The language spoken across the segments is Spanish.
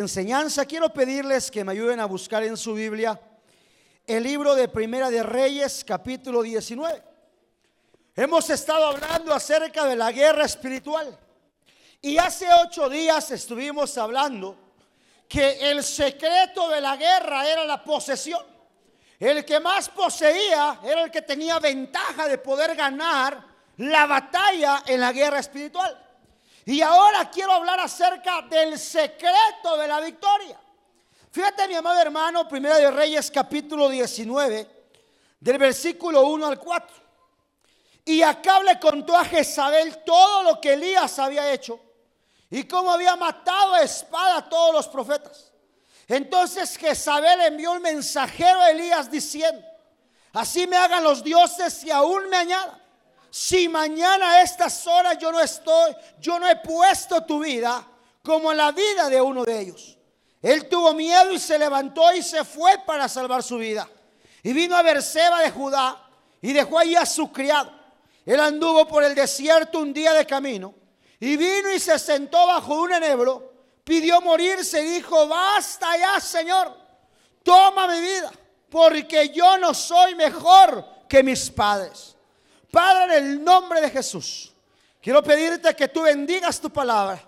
enseñanza, quiero pedirles que me ayuden a buscar en su Biblia el libro de Primera de Reyes, capítulo 19. Hemos estado hablando acerca de la guerra espiritual. Y hace ocho días estuvimos hablando que el secreto de la guerra era la posesión. El que más poseía era el que tenía ventaja de poder ganar la batalla en la guerra espiritual. Y ahora quiero hablar acerca del secreto de la victoria. Fíjate mi amado hermano, Primera de Reyes capítulo 19, del versículo 1 al 4. Y acá le contó a Jezabel todo lo que Elías había hecho y cómo había matado a espada a todos los profetas. Entonces Jezabel envió un mensajero a Elías diciendo, así me hagan los dioses y aún me añadan si mañana a estas horas yo no estoy, yo no he puesto tu vida como la vida de uno de ellos. Él tuvo miedo y se levantó y se fue para salvar su vida. Y vino a Berseba de Judá y dejó allí a su criado. Él anduvo por el desierto un día de camino y vino y se sentó bajo un enebro, pidió morirse y dijo, basta ya, Señor, toma mi vida, porque yo no soy mejor que mis padres. Padre, en el nombre de Jesús, quiero pedirte que tú bendigas tu palabra,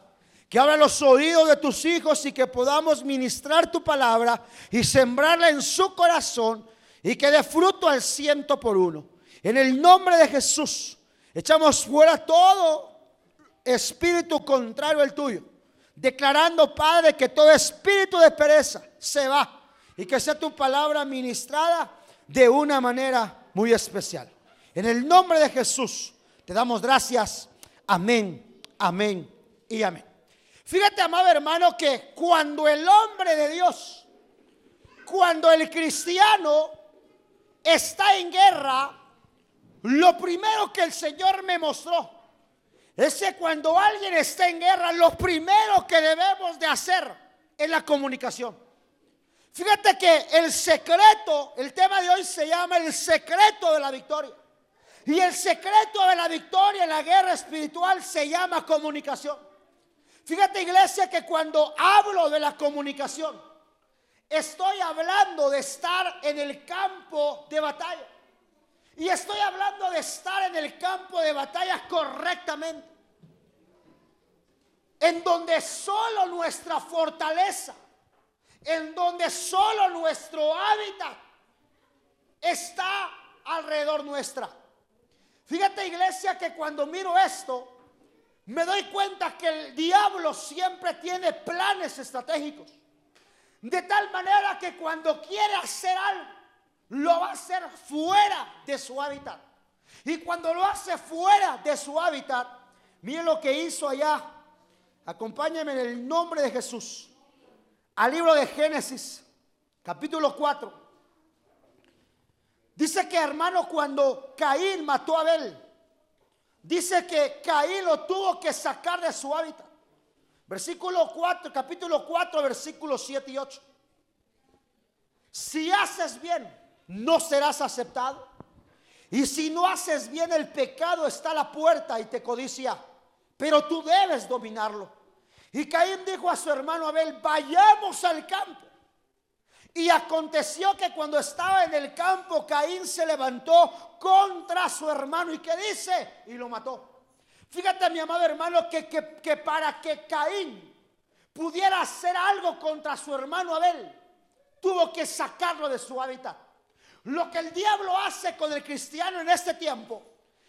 que abra los oídos de tus hijos y que podamos ministrar tu palabra y sembrarla en su corazón y que dé fruto al ciento por uno. En el nombre de Jesús, echamos fuera todo espíritu contrario al tuyo, declarando, Padre, que todo espíritu de pereza se va y que sea tu palabra ministrada de una manera muy especial. En el nombre de Jesús te damos gracias. Amén, amén y amén. Fíjate, amado hermano, que cuando el hombre de Dios, cuando el cristiano está en guerra, lo primero que el Señor me mostró es que cuando alguien está en guerra, lo primero que debemos de hacer es la comunicación. Fíjate que el secreto, el tema de hoy se llama el secreto de la victoria. Y el secreto de la victoria en la guerra espiritual se llama comunicación. Fíjate iglesia que cuando hablo de la comunicación, estoy hablando de estar en el campo de batalla. Y estoy hablando de estar en el campo de batalla correctamente. En donde solo nuestra fortaleza, en donde solo nuestro hábitat está alrededor nuestra. Fíjate iglesia que cuando miro esto, me doy cuenta que el diablo siempre tiene planes estratégicos. De tal manera que cuando quiere hacer algo, lo va a hacer fuera de su hábitat. Y cuando lo hace fuera de su hábitat, mire lo que hizo allá. Acompáñenme en el nombre de Jesús. Al libro de Génesis, capítulo 4. Dice que hermano, cuando Caín mató a Abel, dice que Caín lo tuvo que sacar de su hábitat. Versículo 4, capítulo 4, versículos 7 y 8. Si haces bien, no serás aceptado. Y si no haces bien, el pecado está a la puerta y te codicia. Pero tú debes dominarlo. Y Caín dijo a su hermano Abel, vayamos al campo. Y aconteció que cuando estaba en el campo, Caín se levantó contra su hermano. ¿Y qué dice? Y lo mató. Fíjate, mi amado hermano, que, que, para que Caín pudiera hacer algo contra su hermano Abel, tuvo que sacarlo de su hábitat. Lo que el diablo hace con el cristiano en este tiempo,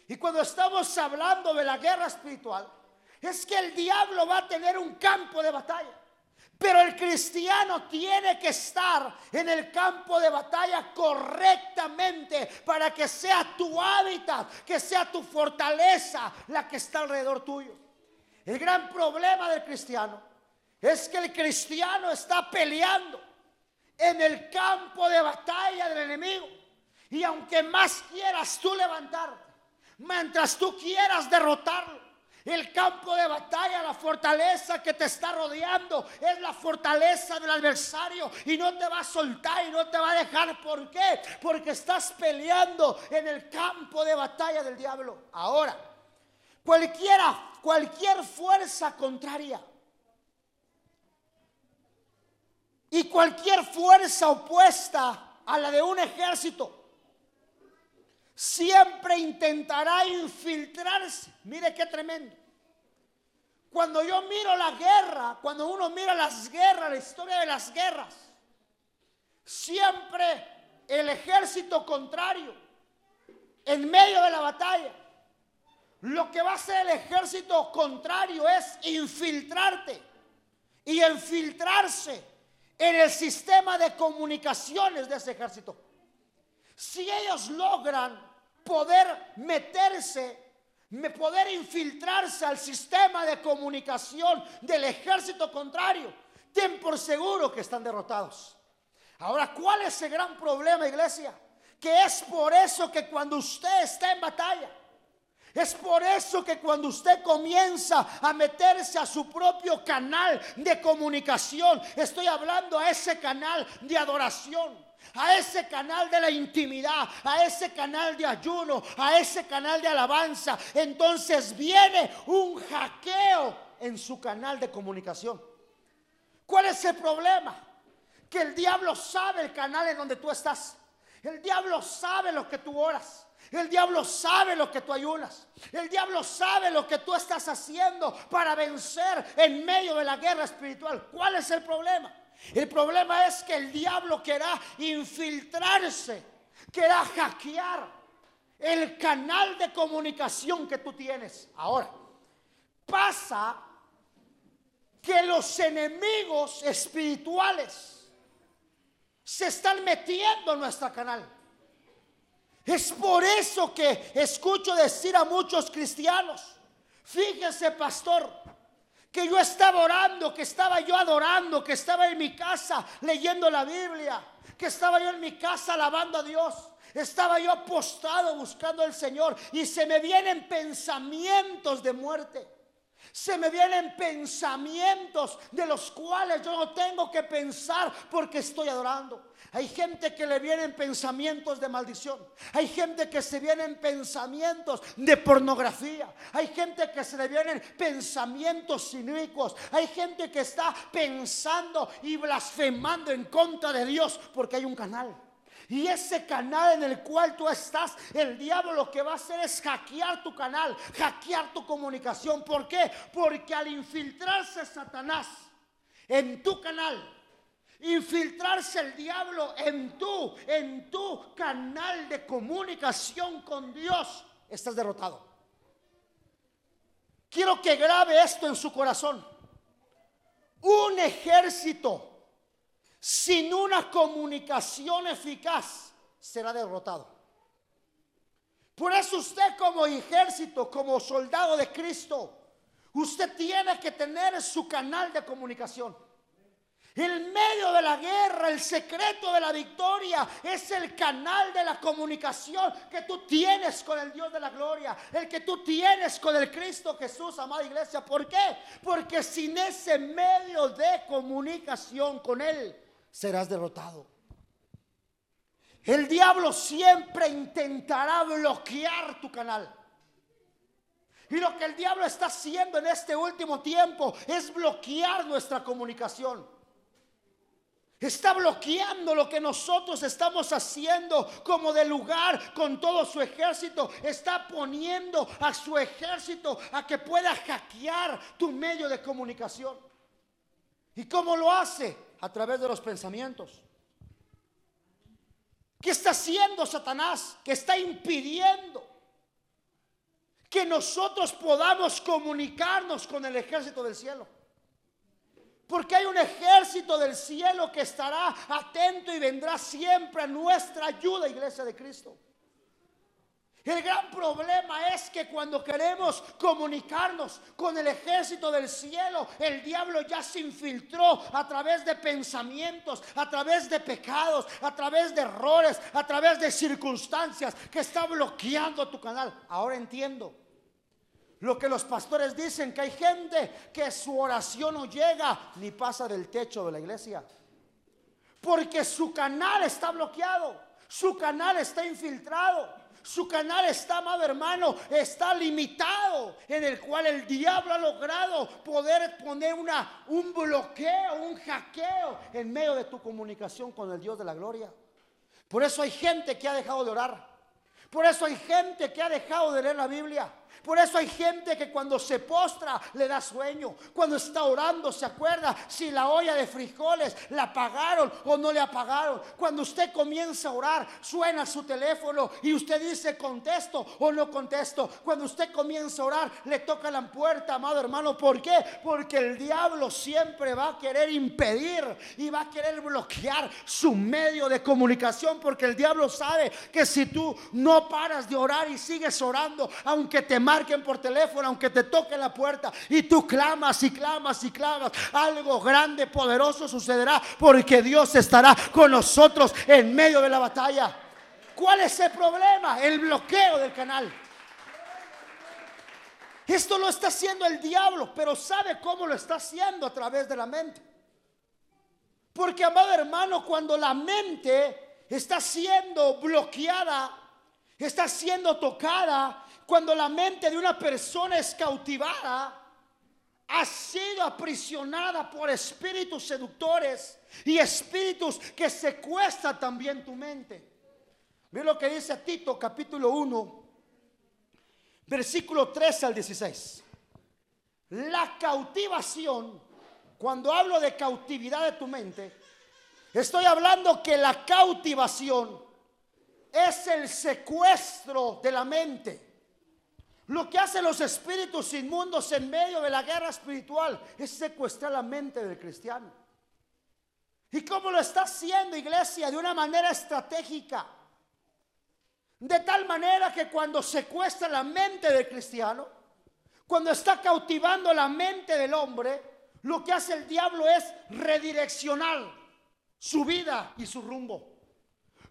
y cuando estamos hablando de la guerra espiritual, es que el diablo va a tener un campo de batalla. Pero el cristiano tiene que estar en el campo de batalla correctamente para que sea tu hábitat, que sea tu fortaleza la que está alrededor tuyo. El gran problema del cristiano es que el cristiano está peleando en el campo de batalla del enemigo. Y aunque más quieras tú levantarte, mientras tú quieras derrotarlo, el campo de batalla, la fortaleza que te está rodeando, es la fortaleza del adversario y no te va a soltar y no te va a dejar. ¿Por qué? Porque estás peleando en el campo de batalla del diablo. Ahora, cualquiera, cualquier fuerza contraria y cualquier fuerza opuesta a la de un ejército siempre intentará infiltrarse. Mire qué tremendo. Cuando yo miro la guerra, cuando uno mira las guerras, la historia de las guerras, siempre el ejército contrario, en medio de la batalla, lo que va a hacer el ejército contrario es infiltrarte y infiltrarse en el sistema de comunicaciones de ese ejército. Si ellos logran poder meterse poder infiltrarse al sistema de comunicación del ejército contrario, ten por seguro que están derrotados. Ahora, ¿cuál es el gran problema, iglesia? Que es por eso que cuando usted está en batalla, es por eso que cuando usted comienza a meterse a su propio canal de comunicación, estoy hablando a ese canal de adoración, a ese canal de la intimidad, a ese canal de ayuno, a ese canal de alabanza, entonces viene un hackeo en su canal de comunicación. ¿Cuál es el problema? Que el diablo sabe el canal en donde tú estás. El diablo sabe lo que tú oras. El diablo sabe lo que tú ayunas. El diablo sabe lo que tú estás haciendo para vencer en medio de la guerra espiritual. ¿Cuál es el problema? El problema es que el diablo querrá infiltrarse, querrá hackear el canal de comunicación que tú tienes. Ahora, pasa que los enemigos espirituales se están metiendo en nuestro canal. Es por eso que escucho decir a muchos cristianos, fíjese pastor, que yo estaba orando, que estaba yo adorando, que estaba en mi casa leyendo la Biblia, que estaba yo en mi casa alabando a Dios. Estaba yo apostado buscando al Señor y se me vienen pensamientos de muerte. Se me vienen pensamientos de los cuales yo no tengo que pensar porque estoy adorando. Hay gente que le vienen pensamientos de maldición. Hay gente que se vienen pensamientos de pornografía. Hay gente que se le vienen pensamientos inicuos. Hay gente que está pensando y blasfemando en contra de Dios porque hay un canal. Y ese canal en el cual tú estás, el diablo lo que va a hacer es hackear tu canal, hackear tu comunicación. ¿Por qué? Porque al infiltrarse Satanás en tu canal, infiltrarse el diablo en tu, en tu canal de comunicación con Dios, estás derrotado. Quiero que grabe esto en su corazón. Un ejército sin una comunicación eficaz será derrotado. Por eso usted como ejército, como soldado de Cristo, usted tiene que tener su canal de comunicación. En medio de la guerra, el secreto de la victoria es el canal de la comunicación que tú tienes con el Dios de la gloria, el que tú tienes con el Cristo Jesús, amada iglesia. ¿Por qué? Porque sin ese medio de comunicación con Él, serás derrotado. El diablo siempre intentará bloquear tu canal. Y lo que el diablo está haciendo en este último tiempo es bloquear nuestra comunicación. Está bloqueando lo que nosotros estamos haciendo como de lugar con todo su ejército. Está poniendo a su ejército a que pueda hackear tu medio de comunicación. ¿Y cómo lo hace? A través de los pensamientos. ¿Qué está haciendo Satanás? Que está impidiendo que nosotros podamos comunicarnos con el ejército del cielo. Porque hay un ejército del cielo que estará atento y vendrá siempre a nuestra ayuda, iglesia de Cristo. El gran problema es que cuando queremos comunicarnos con el ejército del cielo, el diablo ya se infiltró a través de pensamientos, a través de pecados, a través de errores, a través de circunstancias que está bloqueando tu canal. Ahora entiendo lo que los pastores dicen, que hay gente que su oración no llega ni pasa del techo de la iglesia. Porque su canal está bloqueado, su canal está infiltrado, Su canal está, amado hermano, está limitado, en el cual el diablo ha logrado poder poner una, un bloqueo, un hackeo en medio de tu comunicación con el Dios de la gloria. Por eso hay gente que ha dejado de orar. Por eso hay gente que ha dejado de leer la Biblia. Por eso hay gente que cuando se postra le da sueño. Cuando está orando se acuerda si la olla de frijoles la apagaron o no le apagaron. Cuando usted comienza a orar, suena su teléfono y usted dice contesto o no contesto. Cuando usted comienza a orar, le toca la puerta, amado hermano. ¿Por qué? Porque el diablo siempre va a querer impedir y va a querer bloquear su medio de comunicación. Porque el diablo sabe que si tú no paras de orar y sigues orando, aunque te marquen por teléfono, aunque te toque la puerta y tú clamas y clamas y clamas, algo grande, poderoso sucederá porque Dios estará con nosotros en medio de la batalla. ¿Cuál es el problema? El bloqueo del canal. Esto lo está haciendo el diablo, pero sabe cómo lo está haciendo a través de la mente. Porque, amado hermano, cuando la mente está siendo bloqueada, está siendo tocada, cuando la mente de una persona es cautivada, ha sido aprisionada por espíritus seductores y espíritus que secuestran también tu mente. Ve lo que dice Tito capítulo 1, versículo 13 al 16. La cautivación, cuando hablo de cautividad de tu mente, estoy hablando que la cautivación es el secuestro de la mente. Lo que hacen los espíritus inmundos en medio de la guerra espiritual es secuestrar la mente del cristiano. ¿Y cómo lo está haciendo iglesia? De una manera estratégica. De tal manera que cuando secuestra la mente del cristiano, cuando está cautivando la mente del hombre, lo que hace el diablo es redireccionar su vida y su rumbo.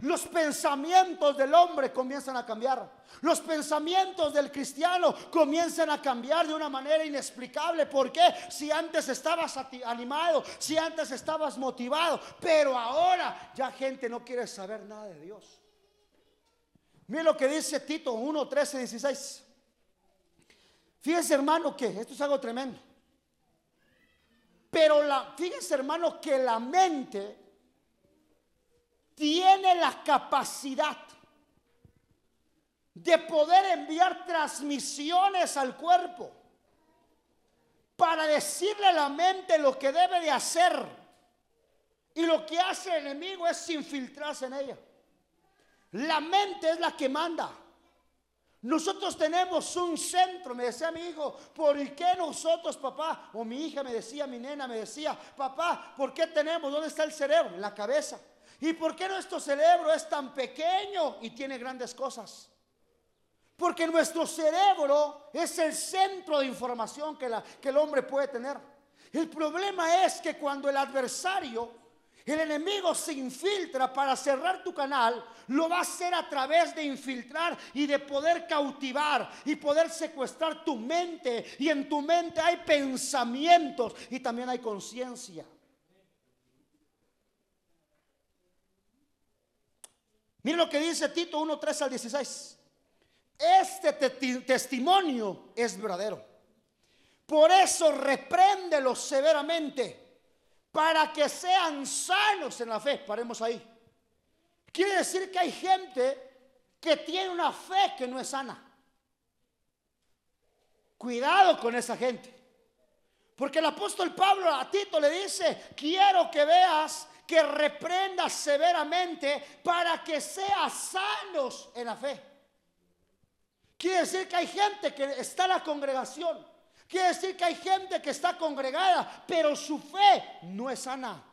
Los pensamientos del hombre comienzan a cambiar. Los pensamientos del cristiano comienzan a cambiar de una manera inexplicable. ¿Por qué? Si antes estabas animado, si antes estabas motivado, pero ahora ya gente no quiere saber nada de Dios. Mira lo que dice Tito 1, 13, 16. Fíjense hermano que esto es algo tremendo. Pero la, fíjense hermano que la mente tiene la capacidad de poder enviar transmisiones al cuerpo para decirle a la mente lo que debe de hacer. Y lo que hace el enemigo es infiltrarse en ella. La mente es la que manda. Nosotros tenemos un centro, me decía mi hijo, ¿por qué nosotros, papá? O mi hija me decía, mi nena me decía, papá, ¿por qué tenemos? ¿Dónde está el cerebro? En la cabeza. ¿Y por qué nuestro cerebro es tan pequeño y tiene grandes cosas? Porque nuestro cerebro es el centro de información que, que el hombre puede tener. El problema es que cuando el adversario, el enemigo se infiltra para cerrar tu canal, lo va a hacer a través de infiltrar y de poder cautivar y poder secuestrar tu mente. Y en tu mente hay pensamientos y también hay conciencia. Miren lo que dice Tito 1, 3 al 16. Este testimonio es verdadero. Por eso repréndelo severamente para que sean sanos en la fe. Paremos ahí. Quiere decir que hay gente que tiene una fe que no es sana. Cuidado con esa gente. Porque el apóstol Pablo a Tito le dice, quiero que veas que reprenda severamente para que sean sanos en la fe. Quiere decir que hay gente que está en la congregación. Quiere decir que hay gente que está congregada, pero su fe no es sana.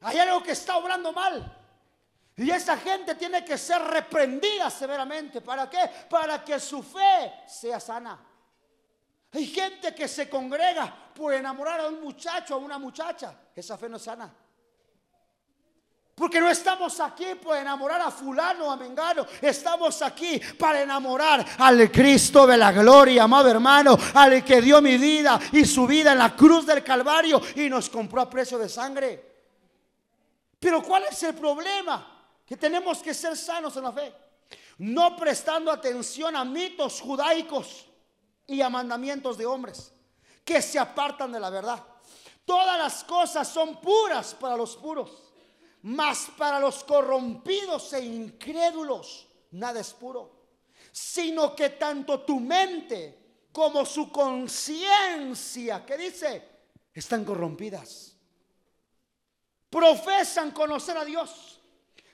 Hay algo que está obrando mal. Y esa gente tiene que ser reprendida severamente. ¿Para qué? Para que su fe sea sana. Hay gente que se congrega por enamorar a un muchacho a una muchacha. Esa fe no es sana. Porque no estamos aquí por enamorar a fulano o a mengano. Estamos aquí para enamorar al Cristo de la gloria, amado hermano. Al que dio mi vida y su vida en la cruz del Calvario y nos compró a precio de sangre. Pero ¿cuál es el problema? que tenemos que ser sanos en la fe, no prestando atención a mitos judaicos y a mandamientos de hombres que se apartan de la verdad. Todas las cosas son puras para los puros, mas para los corrompidos e incrédulos nada es puro, sino que tanto tu mente como su conciencia, que dice, están corrompidas. Profesan conocer a Dios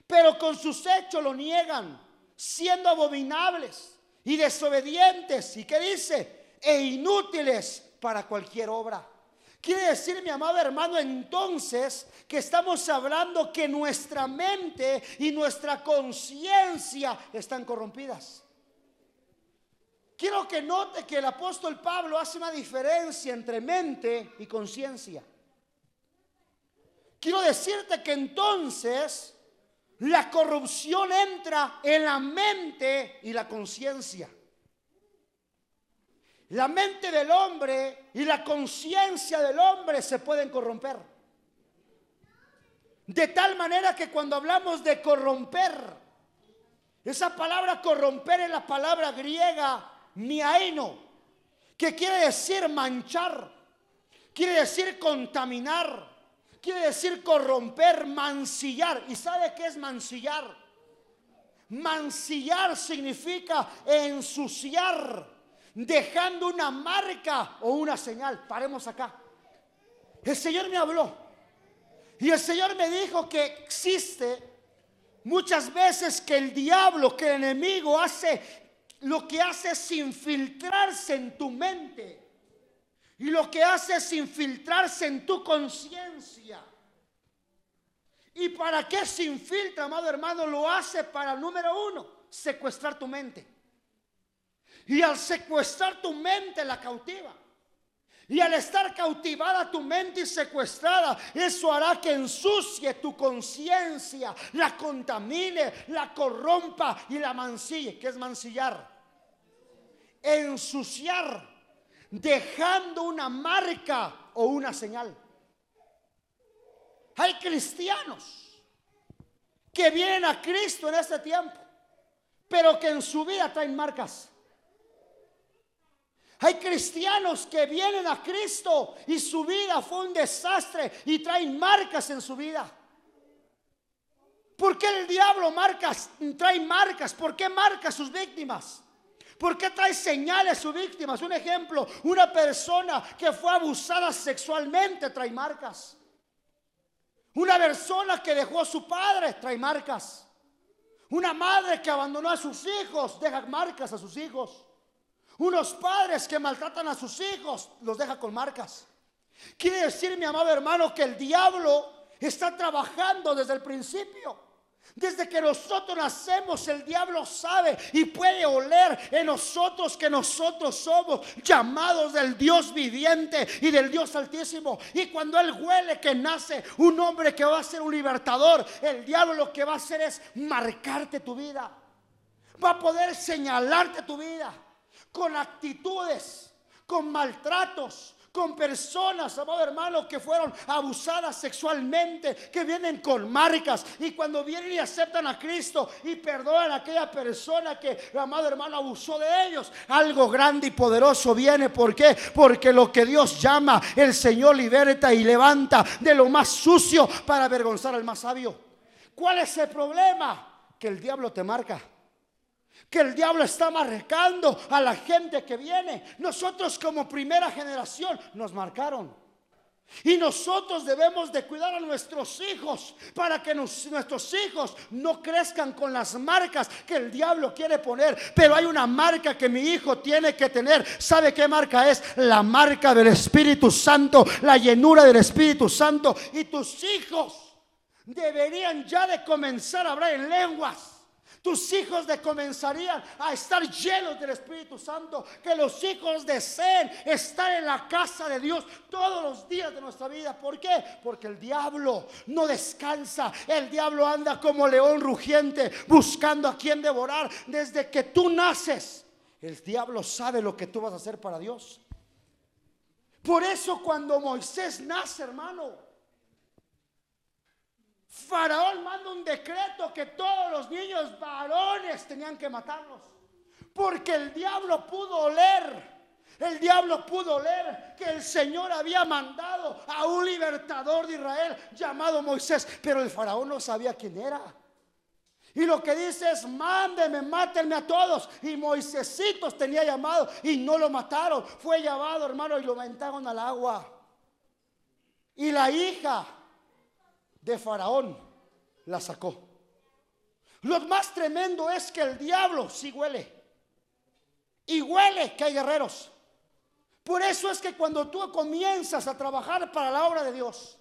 pero con sus hechos lo niegan, siendo abominables y desobedientes. ¿Y qué dice? E inútiles para cualquier obra. Quiere decir, mi amado hermano, entonces que estamos hablando que nuestra mente y nuestra conciencia están corrompidas. Quiero que note que el apóstol Pablo hace una diferencia entre mente y conciencia. Quiero decirte que entonces la corrupción entra en la mente y la conciencia. La mente del hombre y la conciencia del hombre se pueden corromper. De tal manera que cuando hablamos de corromper, esa palabra corromper es la palabra griega miaino, que quiere decir manchar, quiere decir contaminar, quiere decir corromper, mancillar. ¿Y sabe qué es mancillar? Mancillar significa ensuciar, dejando una marca o una señal. Paremos acá. El Señor me habló y el Señor me dijo que existe muchas veces que el diablo, que el enemigo hace, lo que hace es infiltrarse en tu mente y lo que hace es infiltrarse en tu conciencia. ¿Y para qué se infiltra, amado hermano? Lo hace para, número uno, secuestrar tu mente. Y al secuestrar tu mente la cautiva. Y al estar cautivada tu mente y secuestrada, eso hará que ensucie tu conciencia, la contamine, la corrompa y la mancille. ¿Qué es mancillar? Ensuciar dejando una marca o una señal. Hay cristianos que vienen a Cristo en este tiempo, pero que en su vida traen marcas. Hay cristianos que vienen a Cristo y su vida fue un desastre y traen marcas en su vida. ¿Por qué el diablo marcas, trae marcas? ¿Por qué marca sus víctimas? ¿Por qué trae señales su víctimas? Un ejemplo, una persona que fue abusada sexualmente trae marcas. Una persona que dejó a su padre trae marcas. Una madre que abandonó a sus hijos deja marcas a sus hijos. Unos padres que maltratan a sus hijos los deja con marcas. Quiere decir, mi amado hermano, que el diablo está trabajando desde el principio. Desde que nosotros nacemos, el diablo sabe y puede oler en nosotros que nosotros somos llamados del Dios viviente y del Dios altísimo. Y cuando él huele que nace un hombre que va a ser un libertador, el diablo lo que va a hacer es marcarte tu vida. Va a poder señalarte tu vida con actitudes, con maltratos, con personas, amado hermano, que fueron abusadas sexualmente, que vienen con marcas y cuando vienen y aceptan a Cristo y perdonan a aquella persona que, amado hermano, abusó de ellos, algo grande y poderoso viene. ¿Por qué? Porque lo que Dios llama, el Señor liberta y levanta de lo más sucio para avergonzar al más sabio. ¿Cuál es el problema? Que el diablo te marca que el diablo está marcando a la gente que viene. Nosotros como primera generación nos marcaron. Y nosotros debemos de cuidar a nuestros hijos para que nuestros hijos no crezcan con las marcas que el diablo quiere poner. Pero hay una marca que mi hijo tiene que tener. ¿Sabe qué marca es? La marca del Espíritu Santo, la llenura del Espíritu Santo. Y tus hijos deberían ya de comenzar a hablar en lenguas tus hijos de comenzarían a estar llenos del Espíritu Santo. Que los hijos deseen estar en la casa de Dios todos los días de nuestra vida. ¿Por qué? Porque el diablo no descansa. El diablo anda como león rugiente buscando a quien devorar. Desde que tú naces, el diablo sabe lo que tú vas a hacer para Dios. Por eso cuando Moisés nace, hermano, Faraón manda un decreto que todos los niños varones tenían que matarlos. Porque el diablo pudo oler. El diablo pudo oler que el Señor había mandado a un libertador de Israel llamado Moisés. Pero el faraón no sabía quién era. Y lo que dice es, mándeme, mátenme a todos. Y Moisésitos tenía llamado y no lo mataron. Fue llevado, hermano, y lo aventaron al agua. Y la hija de Faraón la sacó. Lo más tremendo es que el diablo sí huele. Y huele que hay guerreros. Por eso es que cuando tú comienzas a trabajar para la obra de Dios,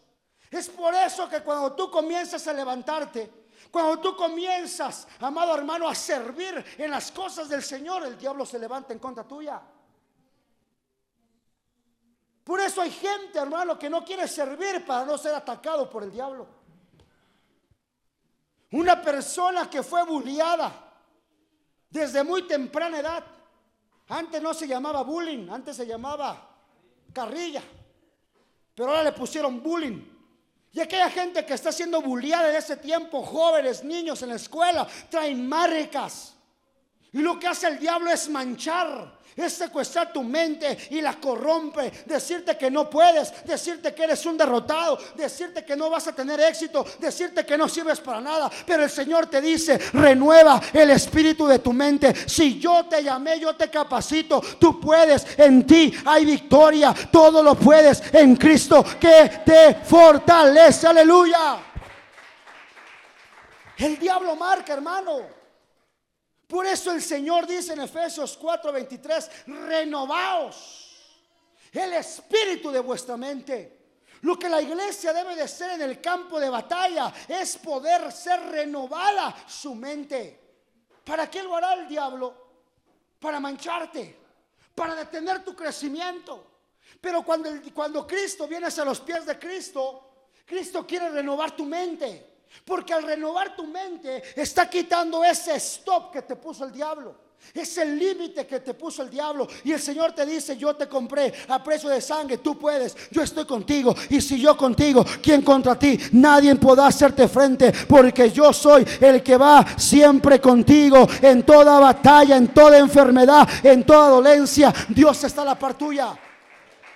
es por eso que cuando tú comienzas a levantarte, cuando tú comienzas, amado hermano, a servir en las cosas del Señor, el diablo se levanta en contra tuya. Por eso hay gente, hermano, que no quiere servir para no ser atacado por el diablo. Una persona que fue bulliada desde muy temprana edad. Antes no se llamaba bullying, antes se llamaba carrilla. Pero ahora le pusieron bullying. Y aquella gente que está siendo bulliada en ese tiempo, jóvenes, niños en la escuela, traen marcas. Y lo que hace el diablo es manchar es secuestrar tu mente y la corrompe, decirte que no puedes, decirte que eres un derrotado, decirte que no vas a tener éxito, decirte que no sirves para nada. Pero el Señor te dice, renueva el espíritu de tu mente. Si yo te llamé, yo te capacito, tú puedes, en ti hay victoria, todo lo puedes en Cristo que te fortalece. Aleluya. El diablo marca, hermano. Por eso el Señor dice en Efesios 4:23, renovaos el espíritu de vuestra mente. Lo que la iglesia debe de ser en el campo de batalla es poder ser renovada su mente. ¿Para qué lo hará el diablo? Para mancharte, para detener tu crecimiento. Pero cuando, cuando Cristo viene a los pies de Cristo, Cristo quiere renovar tu mente. Porque al renovar tu mente está quitando ese stop que te puso el diablo. Es el límite que te puso el diablo. Y el Señor te dice, yo te compré a precio de sangre, tú puedes, yo estoy contigo. Y si yo contigo, ¿quién contra ti? Nadie podrá hacerte frente, porque yo soy el que va siempre contigo en toda batalla, en toda enfermedad, en toda dolencia. Dios está a la par tuya.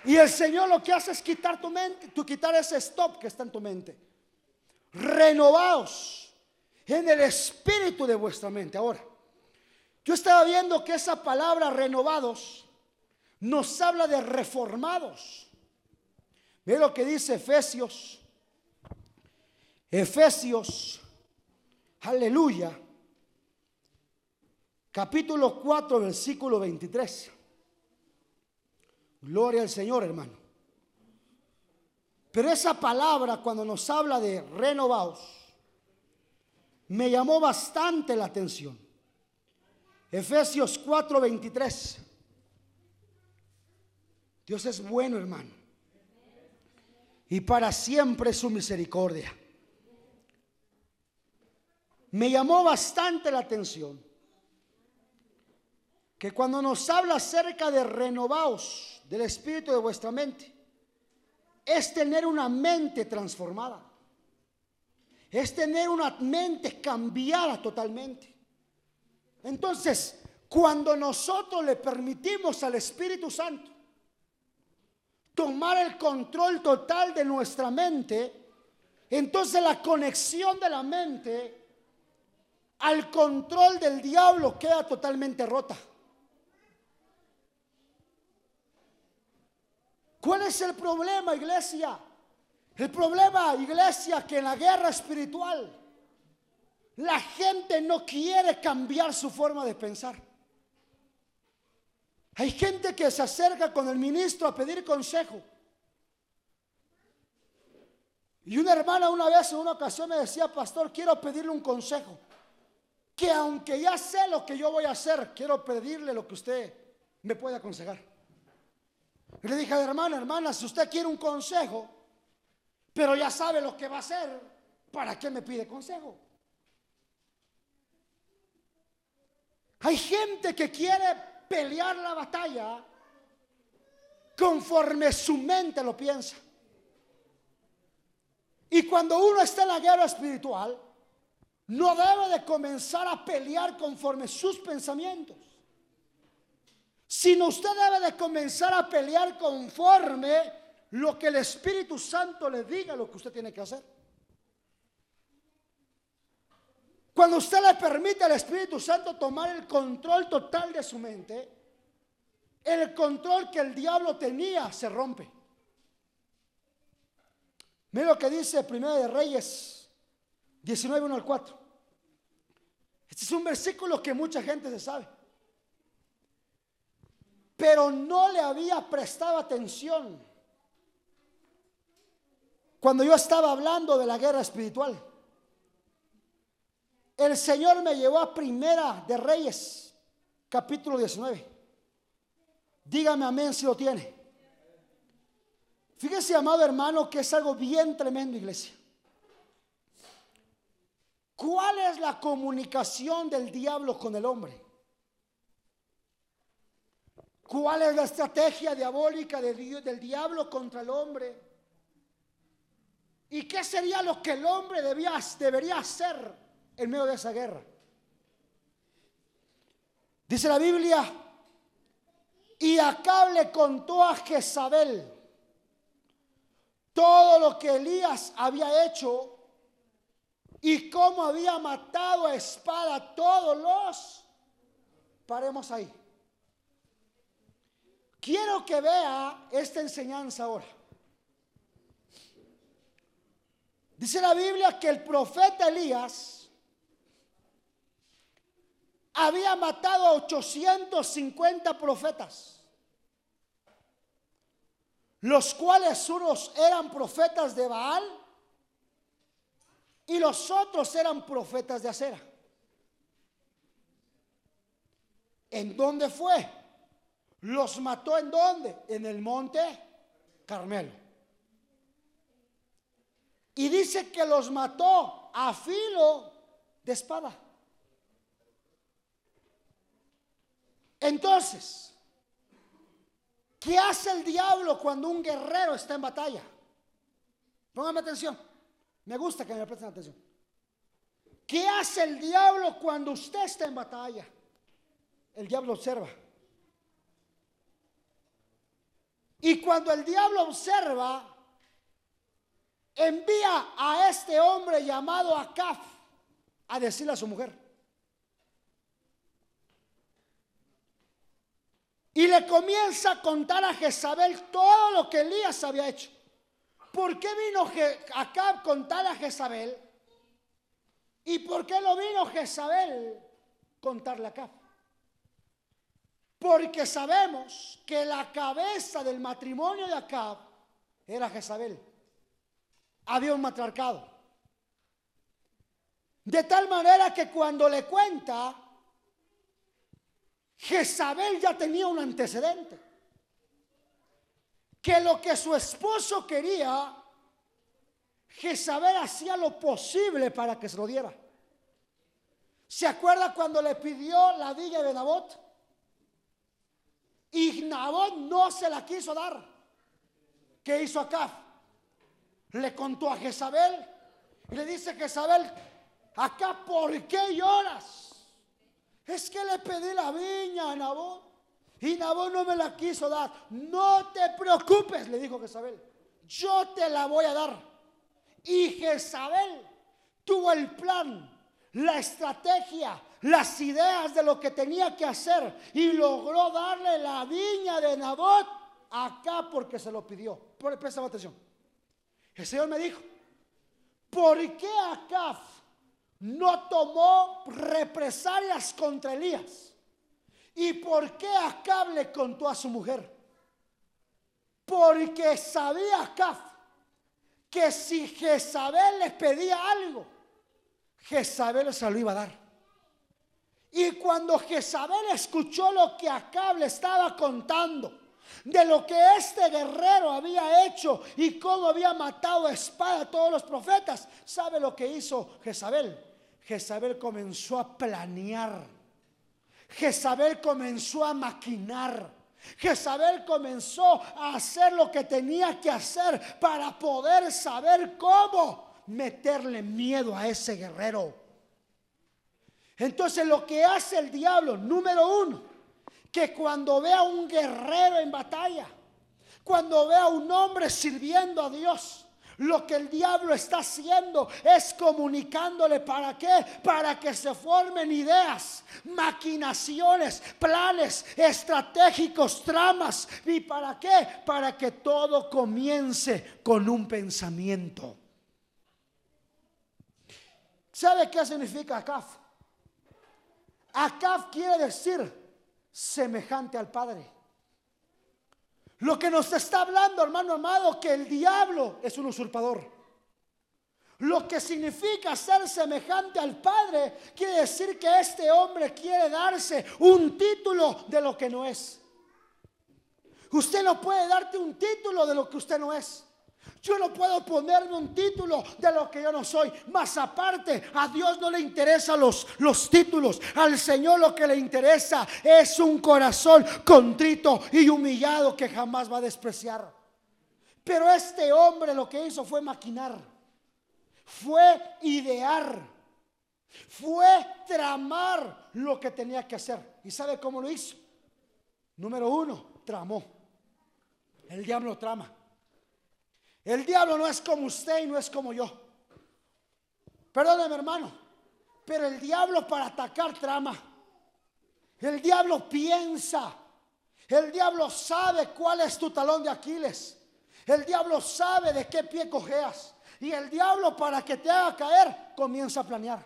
Y el Señor lo que hace es quitar tu mente, tú quitar ese stop que está en tu mente renovaos en el espíritu de vuestra mente. Ahora, yo estaba viendo que esa palabra renovados nos habla de reformados. Ve lo que dice Efesios. Efesios, aleluya, capítulo 4, versículo 23. Gloria al Señor, hermano. Pero esa palabra cuando nos habla de renovados, me llamó bastante la atención. Efesios 4:23. Dios es bueno, hermano. Y para siempre su misericordia. Me llamó bastante la atención que cuando nos habla acerca de renovados del espíritu de vuestra mente, es tener una mente transformada. Es tener una mente cambiada totalmente. Entonces, cuando nosotros le permitimos al Espíritu Santo tomar el control total de nuestra mente, entonces la conexión de la mente al control del diablo queda totalmente rota. ¿Cuál es el problema, iglesia? El problema, iglesia, que en la guerra espiritual la gente no quiere cambiar su forma de pensar. Hay gente que se acerca con el ministro a pedir consejo. Y una hermana una vez en una ocasión me decía, pastor, quiero pedirle un consejo. Que aunque ya sé lo que yo voy a hacer, quiero pedirle lo que usted me puede aconsejar. Y le dije hermana, hermana, si usted quiere un consejo, pero ya sabe lo que va a hacer, ¿para qué me pide consejo? Hay gente que quiere pelear la batalla conforme su mente lo piensa. Y cuando uno está en la guerra espiritual, no debe de comenzar a pelear conforme sus pensamientos, sino usted debe de comenzar a pelear conforme lo que el Espíritu Santo le diga lo que usted tiene que hacer. Cuando usted le permite al Espíritu Santo tomar el control total de su mente, el control que el diablo tenía se rompe. Mira lo que dice Primera de Reyes 19, 1 al 4. Este es un versículo que mucha gente se sabe. Pero no le había prestado atención cuando yo estaba hablando de la guerra espiritual. El Señor me llevó a Primera de Reyes, capítulo 19. Dígame amén si lo tiene. Fíjese, amado hermano, que es algo bien tremendo, iglesia. ¿Cuál es la comunicación del diablo con el hombre? ¿Cuál es la estrategia diabólica del diablo contra el hombre? ¿Y qué sería lo que el hombre debía, debería hacer en medio de esa guerra? Dice la Biblia, y acá le contó a Jezabel todo lo que Elías había hecho y cómo había matado a espada a todos los. Paremos ahí. Quiero que vea esta enseñanza ahora. Dice la Biblia que el profeta Elías había matado a 850 profetas los cuales unos eran profetas de Baal y los otros eran profetas de acera. ¿En dónde fue? ¿Los mató en dónde? En el monte Carmelo. Y dice que los mató a filo de espada. Entonces, ¿Qué hace el diablo cuando un guerrero está en batalla? Póngame atención. Me gusta que me presten atención. ¿Qué hace el diablo cuando usted está en batalla? El diablo observa. Y cuando el diablo observa, envía a este hombre llamado Acaf a decirle a su mujer, Y le comienza a contar a Jezabel todo lo que Elías había hecho. ¿Por qué vino acá a contar a Jezabel? ¿Y por qué lo vino Jezabel contarle acá? Porque sabemos que la cabeza del matrimonio de Acab era Jezabel. Había un matriarcado. De tal manera que cuando le cuenta, Jezabel ya tenía un antecedente. Que lo que su esposo quería, Jezabel hacía lo posible para que se lo diera. ¿Se acuerda cuando le pidió la villa de Nabot? Y Nabot no se la quiso dar. ¿Qué hizo acá? Le contó a Jezabel y le dice Jezabel, acá, ¿por qué lloras? Es que le pedí la viña a Nabón y Nabón no me la quiso dar. No te preocupes, le dijo Jezabel. Yo te la voy a dar. Y Jezabel tuvo el plan, la estrategia, las ideas de lo que tenía que hacer y logró darle la viña de Nabot acá porque se lo pidió. Presta atención. El Señor me dijo, ¿por qué acá no tomó represalias contra Elías. ¿Y por qué Acab le contó a su mujer? Porque sabía Acab que si Jezabel le pedía algo, Jezabel se lo iba a dar. Y cuando Jezabel escuchó lo que Acab le estaba contando, de lo que este guerrero había hecho y cómo había matado a espada a todos los profetas, ¿sabe lo que hizo Jezabel? Jezabel comenzó a planear. Jezabel comenzó a maquinar. Jezabel comenzó a hacer lo que tenía que hacer para poder saber cómo meterle miedo a ese guerrero. Entonces lo que hace el diablo, número uno, que cuando ve a un guerrero en batalla, cuando ve a un hombre sirviendo a Dios, lo que el diablo está haciendo es comunicándole para qué? Para que se formen ideas, maquinaciones, planes estratégicos, tramas. ¿Y para qué? Para que todo comience con un pensamiento. ¿Sabe qué significa Acaf? Acaf quiere decir semejante al Padre. Lo que nos está hablando, hermano amado, que el diablo es un usurpador. Lo que significa ser semejante al Padre quiere decir que este hombre quiere darse un título de lo que no es. Usted no puede darte un título de lo que usted no es. Yo no puedo ponerme un título de lo que yo no soy. Más aparte, a Dios no le interesan los, los títulos. Al Señor lo que le interesa es un corazón contrito y humillado que jamás va a despreciar. Pero este hombre lo que hizo fue maquinar. Fue idear. Fue tramar lo que tenía que hacer. ¿Y sabe cómo lo hizo? Número uno, tramó. El diablo trama. El diablo no es como usted y no es como yo. Perdóneme hermano, pero el diablo para atacar trama. El diablo piensa. El diablo sabe cuál es tu talón de Aquiles. El diablo sabe de qué pie cojeas. Y el diablo para que te haga caer comienza a planear.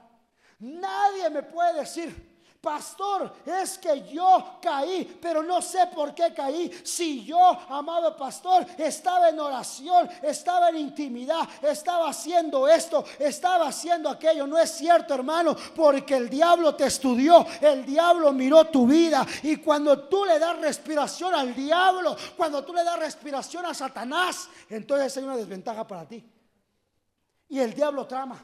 Nadie me puede decir, Pastor, es que yo caí, pero no sé por qué caí. Si yo, amado pastor, estaba en oración, estaba en intimidad, estaba haciendo esto, estaba haciendo aquello. No es cierto, hermano, porque el diablo te estudió, el diablo miró tu vida. Y cuando tú le das respiración al diablo, cuando tú le das respiración a Satanás, entonces hay una desventaja para ti. Y el diablo trama,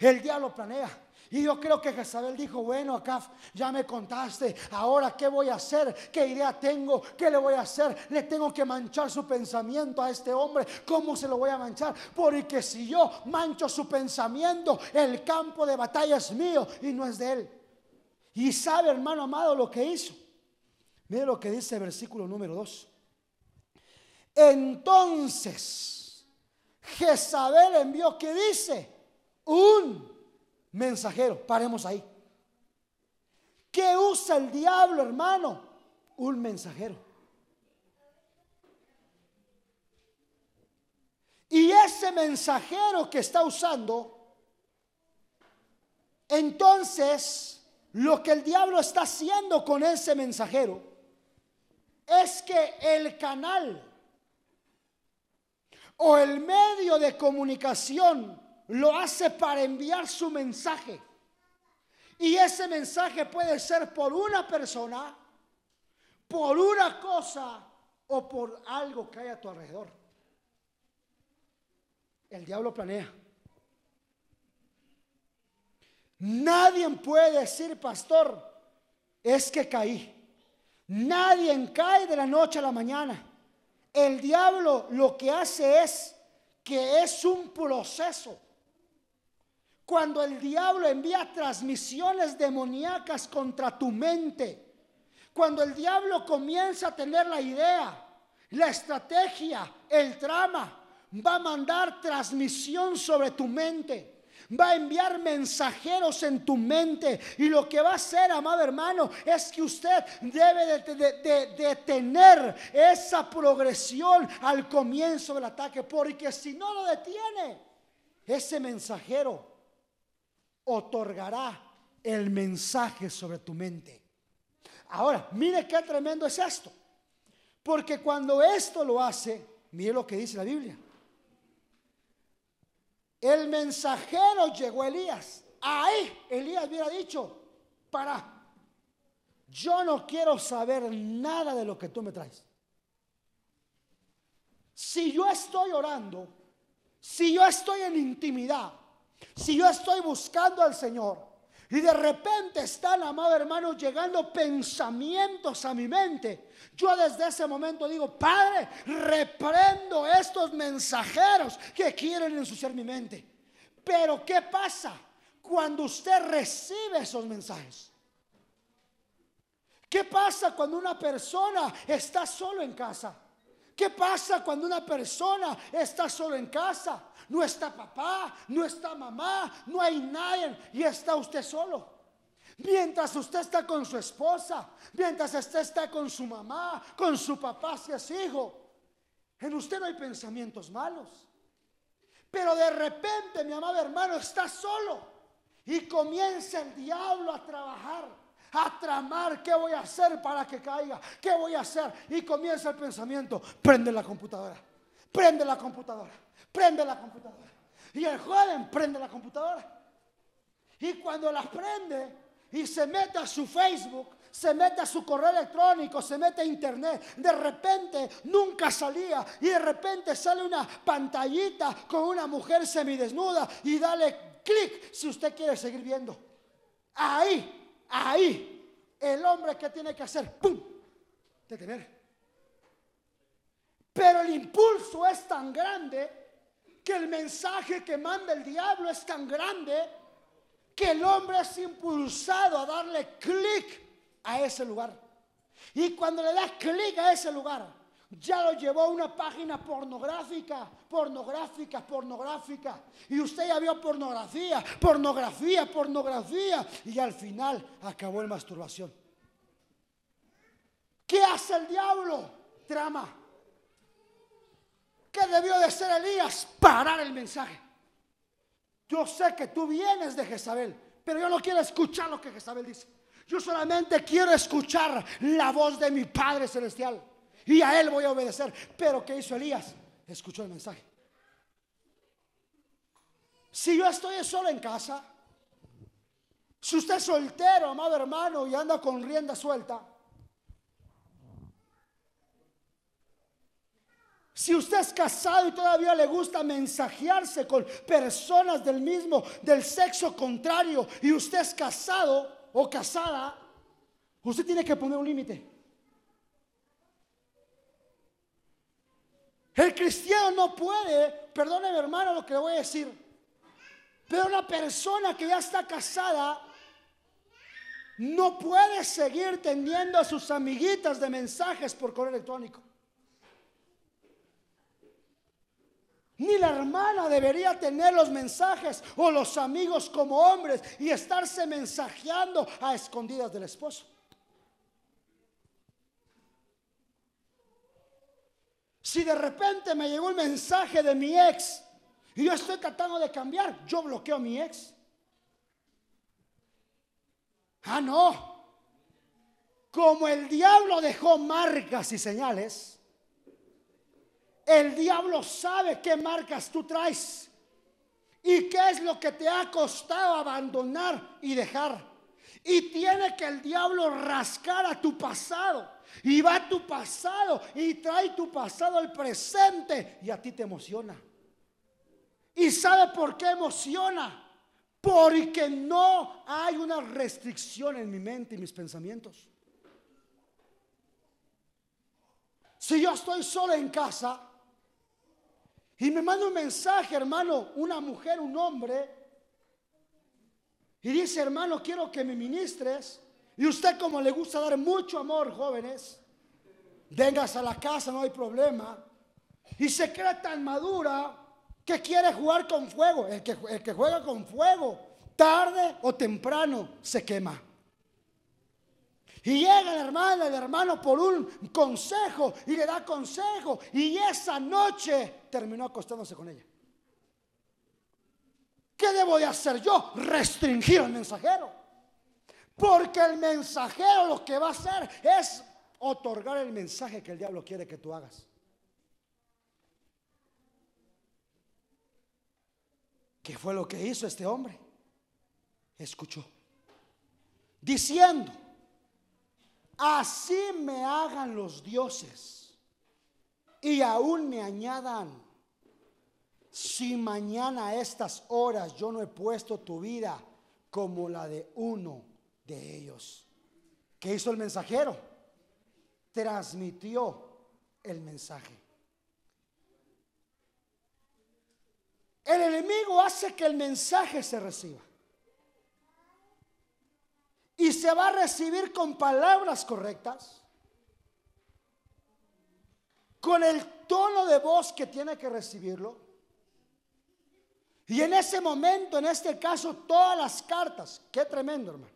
el diablo planea. Y yo creo que Jezabel dijo, bueno, acá ya me contaste, ahora qué voy a hacer, qué idea tengo, qué le voy a hacer, le tengo que manchar su pensamiento a este hombre, ¿cómo se lo voy a manchar? Porque si yo mancho su pensamiento, el campo de batalla es mío y no es de él. Y sabe, hermano amado, lo que hizo. Mire lo que dice el versículo número 2. Entonces, Jezabel envió, ¿qué dice? Un mensajero. Paremos ahí. ¿Qué usa el diablo, hermano? Un mensajero. Y ese mensajero que está usando, entonces lo que el diablo está haciendo con ese mensajero es que el canal o el medio de comunicación lo hace para enviar su mensaje. Y ese mensaje puede ser por una persona, por una cosa o por algo que hay a tu alrededor. El diablo planea. Nadie puede decir, pastor, es que caí. Nadie cae de la noche a la mañana. El diablo lo que hace es que es un proceso. Cuando el diablo envía transmisiones demoníacas contra tu mente, cuando el diablo comienza a tener la idea, la estrategia, el trama, va a mandar transmisión sobre tu mente. Va a enviar mensajeros en tu mente. Y lo que va a hacer, amado hermano, es que usted debe de, esa progresión al comienzo del ataque. Porque si no lo detiene, ese mensajero otorgará el mensaje sobre tu mente. Ahora, mire qué tremendo es esto. Porque cuando esto lo hace, mire lo que dice la Biblia. El mensajero llegó a Elías. Ahí Elías hubiera dicho, para, yo no quiero saber nada de lo que tú me traes. Si yo estoy orando, si yo estoy en intimidad, si yo estoy buscando al Señor y de repente están, amado hermano, llegando pensamientos a mi mente, yo desde ese momento digo, Padre, reprendo estos mensajeros que quieren ensuciar mi mente. Pero ¿qué pasa cuando usted recibe esos mensajes? ¿Qué pasa cuando una persona está solo en casa? ¿Qué pasa cuando una persona está solo en casa? No está papá, no está mamá, no hay nadie y está usted solo. Mientras usted está con su esposa, mientras usted está con su mamá, con su papá si es hijo, en usted no hay pensamientos malos. Pero de repente, mi amado hermano, está solo y comienza el diablo a trabajar, a tramar qué voy a hacer para que caiga, qué voy a hacer. Y comienza el pensamiento, prende la computadora, prende la computadora, prende la computadora. Y el joven prende la computadora. Y cuando la prende, y se mete a su Facebook, se mete a su correo electrónico, se mete a internet. De repente nunca salía y de repente sale una pantallita con una mujer semidesnuda y dale clic si usted quiere seguir viendo. Ahí, ahí, el hombre que tiene que hacer, ¡pum! Detener. Pero el impulso es tan grande que el mensaje que manda el diablo es tan grande que el hombre es impulsado a darle clic a ese lugar. Y cuando le da clic a ese lugar, ya lo llevó a una página pornográfica, pornográfica, pornográfica. Y usted ya vio pornografía, pornografía, pornografía. Y al final acabó en masturbación. ¿Qué hace el diablo? Trama. ¿Qué debió de ser Elías? Parar el mensaje. Yo sé que tú vienes de Jezabel, pero yo no quiero escuchar lo que Jezabel dice. Yo solamente quiero escuchar la voz de mi Padre Celestial. Y a Él voy a obedecer. Pero ¿qué hizo Elías? Escuchó el mensaje. Si yo estoy solo en casa, si usted es soltero, amado hermano, y anda con rienda suelta, Si usted es casado y todavía le gusta mensajearse con personas del mismo, del sexo contrario, y usted es casado o casada, usted tiene que poner un límite. El cristiano no puede, perdóneme hermano lo que le voy a decir, pero una persona que ya está casada no puede seguir teniendo a sus amiguitas de mensajes por correo electrónico. Ni la hermana debería tener los mensajes o los amigos como hombres y estarse mensajeando a escondidas del esposo. Si de repente me llegó el mensaje de mi ex y yo estoy tratando de cambiar, yo bloqueo a mi ex. Ah, no. Como el diablo dejó marcas y señales el diablo sabe qué marcas tú traes y qué es lo que te ha costado abandonar y dejar. Y tiene que el diablo rascar a tu pasado. Y va a tu pasado y trae tu pasado al presente y a ti te emociona. ¿Y sabe por qué emociona? Porque no hay una restricción en mi mente y mis pensamientos. Si yo estoy solo en casa, y me manda un mensaje, hermano, una mujer, un hombre. Y dice, hermano, quiero que me ministres. Y usted como le gusta dar mucho amor, jóvenes, vengas a la casa, no hay problema. Y se cree tan madura que quiere jugar con fuego. El que, el que juega con fuego, tarde o temprano, se quema. Y llega la hermana, el hermano por un consejo y le da consejo. Y esa noche terminó acostándose con ella. ¿Qué debo de hacer yo? Restringir al mensajero. Porque el mensajero lo que va a hacer es otorgar el mensaje que el diablo quiere que tú hagas. ¿Qué fue lo que hizo este hombre? Escuchó. Diciendo, así me hagan los dioses y aún me añadan. Si mañana a estas horas yo no he puesto tu vida como la de uno de ellos. ¿Qué hizo el mensajero? Transmitió el mensaje. El enemigo hace que el mensaje se reciba. Y se va a recibir con palabras correctas, con el tono de voz que tiene que recibirlo. Y en ese momento, en este caso, todas las cartas, qué tremendo hermano.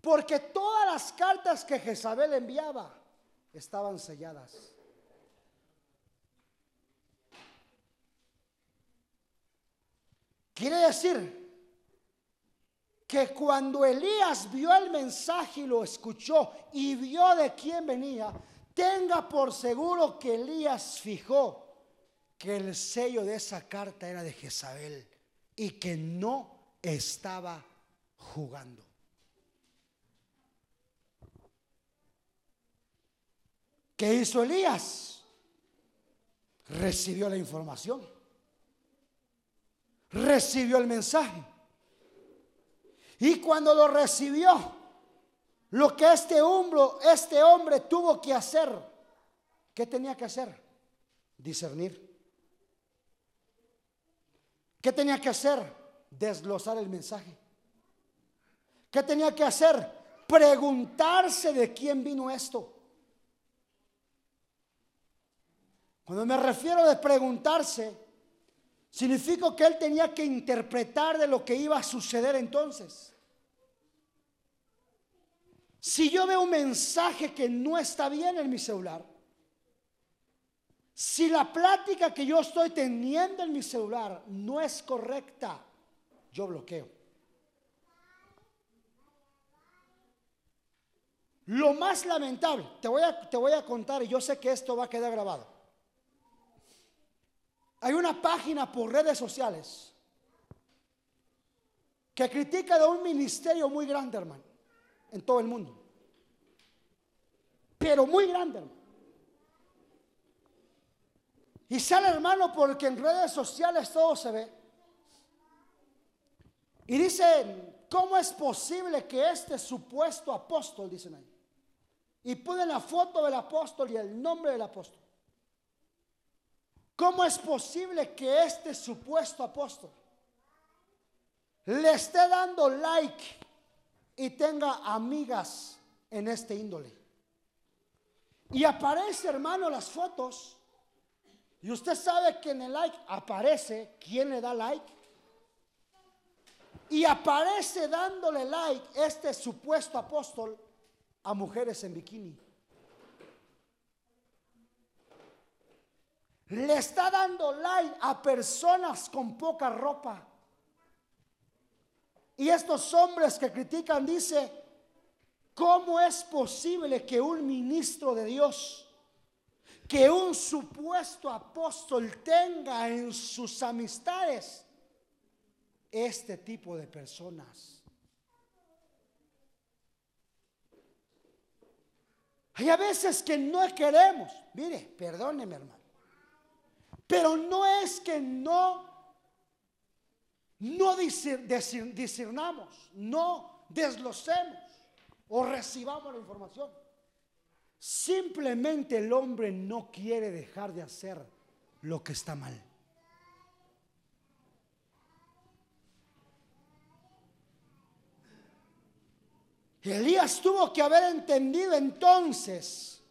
Porque todas las cartas que Jezabel enviaba estaban selladas. Quiere decir que cuando Elías vio el mensaje y lo escuchó y vio de quién venía, tenga por seguro que Elías fijó que el sello de esa carta era de Jezabel y que no estaba jugando. ¿Qué hizo Elías? Recibió la información. Recibió el mensaje. Y cuando lo recibió, lo que este hombre, este hombre tuvo que hacer, ¿qué tenía que hacer? Discernir. ¿Qué tenía que hacer? Desglosar el mensaje. ¿Qué tenía que hacer? Preguntarse de quién vino esto. Cuando me refiero de preguntarse, significa que él tenía que interpretar de lo que iba a suceder entonces. Si yo veo un mensaje que no está bien en mi celular, si la plática que yo estoy teniendo en mi celular no es correcta, yo bloqueo. Lo más lamentable, te voy, a, te voy a contar y yo sé que esto va a quedar grabado. Hay una página por redes sociales que critica de un ministerio muy grande, hermano, en todo el mundo. Pero muy grande, hermano. Y sale, hermano, porque en redes sociales todo se ve. Y dicen, ¿cómo es posible que este supuesto apóstol, dicen ahí, y ponen la foto del apóstol y el nombre del apóstol? ¿Cómo es posible que este supuesto apóstol le esté dando like y tenga amigas en este índole? Y aparece, hermano, las fotos. Y usted sabe que en el like aparece quién le da like. Y aparece dándole like este supuesto apóstol a mujeres en bikini. Le está dando like a personas con poca ropa. Y estos hombres que critican dice, ¿cómo es posible que un ministro de Dios, que un supuesto apóstol tenga en sus amistades este tipo de personas? Hay a veces que no queremos, mire, perdóneme hermano. Pero no es que no, no discernamos, no deslocemos o recibamos la información. Simplemente el hombre no quiere dejar de hacer lo que está mal. Elías tuvo que haber entendido entonces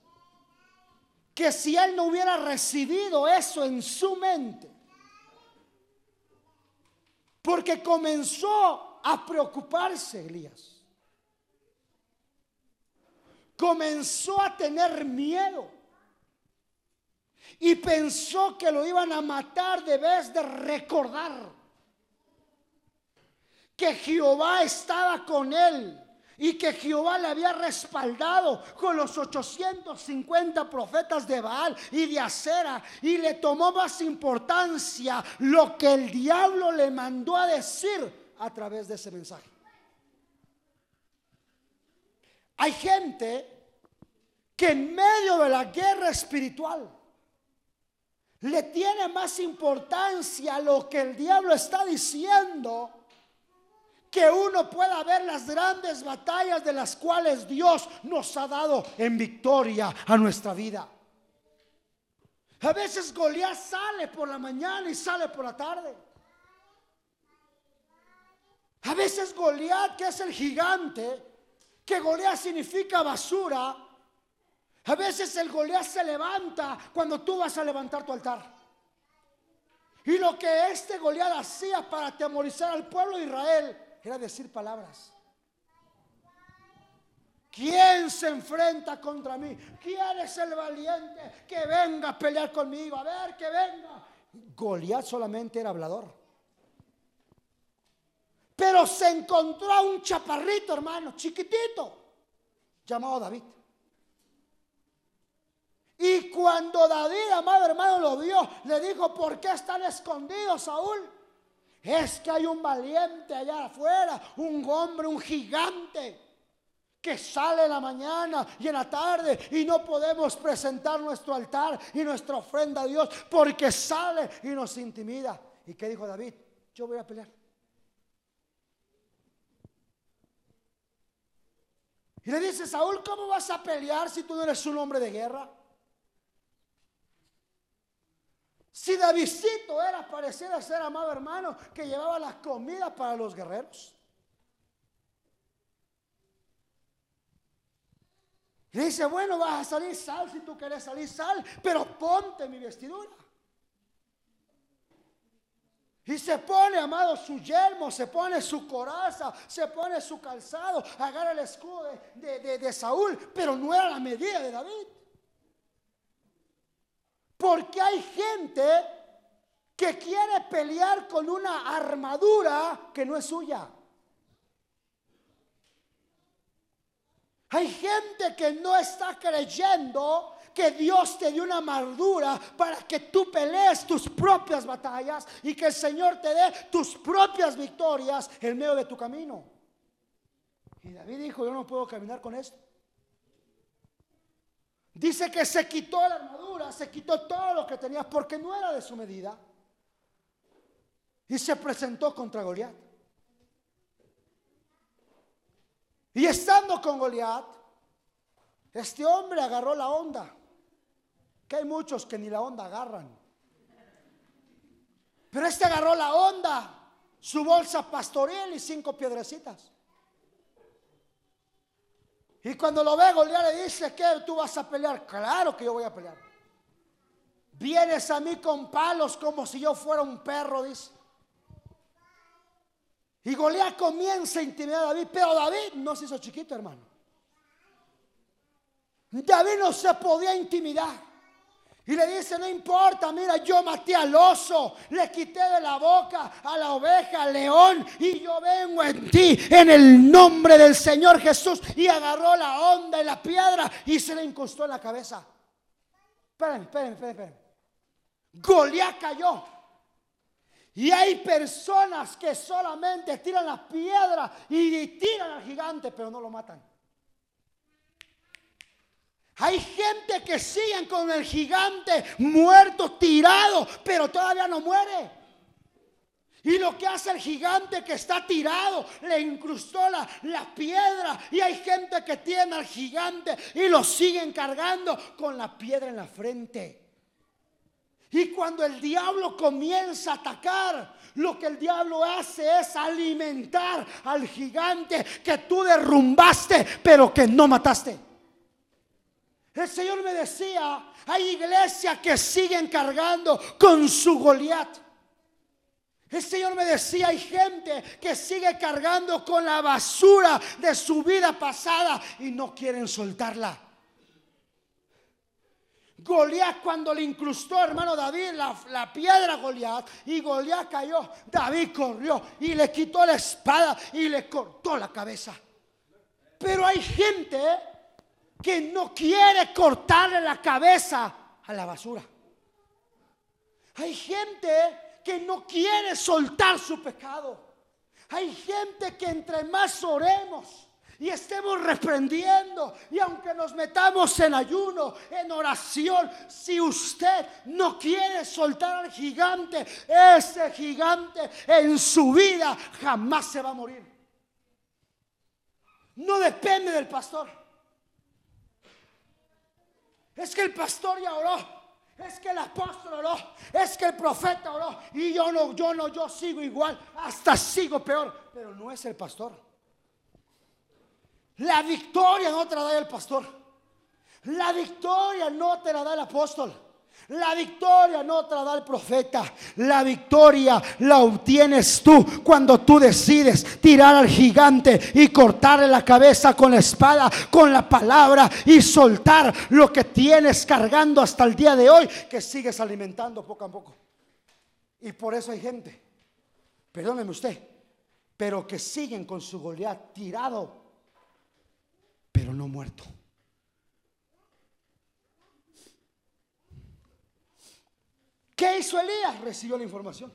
que si él no hubiera recibido eso en su mente, porque comenzó a preocuparse Elías, comenzó a tener miedo. Y pensó que lo iban a matar de vez de recordar que Jehová estaba con él y que Jehová le había respaldado con los 850 profetas de Baal y de Acera y le tomó más importancia lo que el diablo le mandó a decir a través de ese mensaje. Hay gente que en medio de la guerra espiritual le tiene más importancia lo que el diablo está diciendo que uno pueda ver las grandes batallas de las cuales Dios nos ha dado en victoria a nuestra vida. A veces Goliat sale por la mañana y sale por la tarde. A veces Goliat, que es el gigante, que Goliat significa basura, a veces el Goliat se levanta cuando tú vas a levantar tu altar. Y lo que este Goliat hacía para atemorizar al pueblo de Israel era decir palabras. ¿Quién se enfrenta contra mí? ¿Quién es el valiente que venga a pelear conmigo? A ver, que venga. Goliat solamente era hablador. Pero se encontró a un chaparrito, hermano, chiquitito, llamado David. Y cuando David, amado hermano, lo vio, le dijo, ¿por qué están escondidos, Saúl? Es que hay un valiente allá afuera, un hombre, un gigante, que sale en la mañana y en la tarde y no podemos presentar nuestro altar y nuestra ofrenda a Dios porque sale y nos intimida. ¿Y qué dijo David? Yo voy a pelear. Y le dice, Saúl, ¿cómo vas a pelear si tú no eres un hombre de guerra? Si Davidcito era, pareciera ser amado hermano, que llevaba la comida para los guerreros. Y dice, bueno, vas a salir, sal si tú quieres salir, sal, pero ponte mi vestidura. Y se pone, amado, su yelmo, se pone su coraza, se pone su calzado, agarra el escudo de, de, Saúl, pero no era la medida de David. Porque hay gente que quiere pelear con una armadura que no es suya. Hay gente que no está creyendo que Dios te dio una armadura para que tú pelees tus propias batallas y que el Señor te dé tus propias victorias en medio de tu camino. Y David dijo, yo no puedo caminar con esto. Dice que se quitó la armadura, se quitó todo lo que tenía porque no era de su medida. Y se presentó contra Goliat. Y estando con Goliat, este hombre agarró la onda que hay muchos que ni la onda agarran. Pero este agarró la onda, su bolsa pastoril y cinco piedrecitas. Y cuando lo ve, Goliat le dice que tú vas a pelear. Claro que yo voy a pelear. Vienes a mí con palos como si yo fuera un perro, dice. Y Goliat comienza a intimidar a David, pero David no se hizo chiquito, hermano. David no se podía intimidar. Y le dice, no importa, mira, yo maté al oso, le quité de la boca a la oveja, al león, y yo vengo en ti en el nombre del Señor Jesús. Y agarró la onda y la piedra y se le incrustó en la cabeza. Esperen, esperen, esperen. Goliat cayó. Y hay personas que solamente tiran la piedra y tiran al gigante, pero no lo matan. Hay gente que siguen con el gigante muerto, tirado, pero todavía no muere. Y lo que hace el gigante que está tirado, le incrustó la, la, piedra. Y hay gente que tiene al gigante y lo siguen cargando con la piedra en la frente. Y cuando el diablo comienza a atacar, lo que el diablo hace es alimentar al gigante que tú derrumbaste, pero que no mataste. El Señor me decía, hay iglesias que siguen cargando con su Goliat. El Señor me decía, hay gente que sigue cargando con la basura de su vida pasada y no quieren soltarla. Goliat cuando le incrustó, hermano David, la, la piedra Goliat y Goliat cayó, David corrió y le quitó la espada y le cortó la cabeza. Pero hay gente que no quiere cortarle la cabeza a la basura. Hay gente que no quiere soltar su pecado. Hay gente que entre más oremos y estemos reprendiendo y aunque nos metamos en ayuno, en oración, si usted no quiere soltar al gigante, ese gigante en su vida jamás se va a morir. No depende del pastor. Es que el pastor ya oró. Es que el apóstol oró, es que el profeta oró y yo no, yo no, yo sigo igual, hasta sigo peor, pero no es el pastor. La victoria no te la da el pastor. La victoria no te la da el apóstol. La victoria no te la da el profeta. La victoria la obtienes tú cuando tú decides tirar al gigante y cortarle la cabeza con la espada, con la palabra y soltar lo que tienes cargando hasta el día de hoy que sigues alimentando poco a poco. Y por eso hay gente, perdóneme usted, pero que siguen con su Goliat tirado, pero no muerto. ¿Qué hizo Elías? Recibió la información.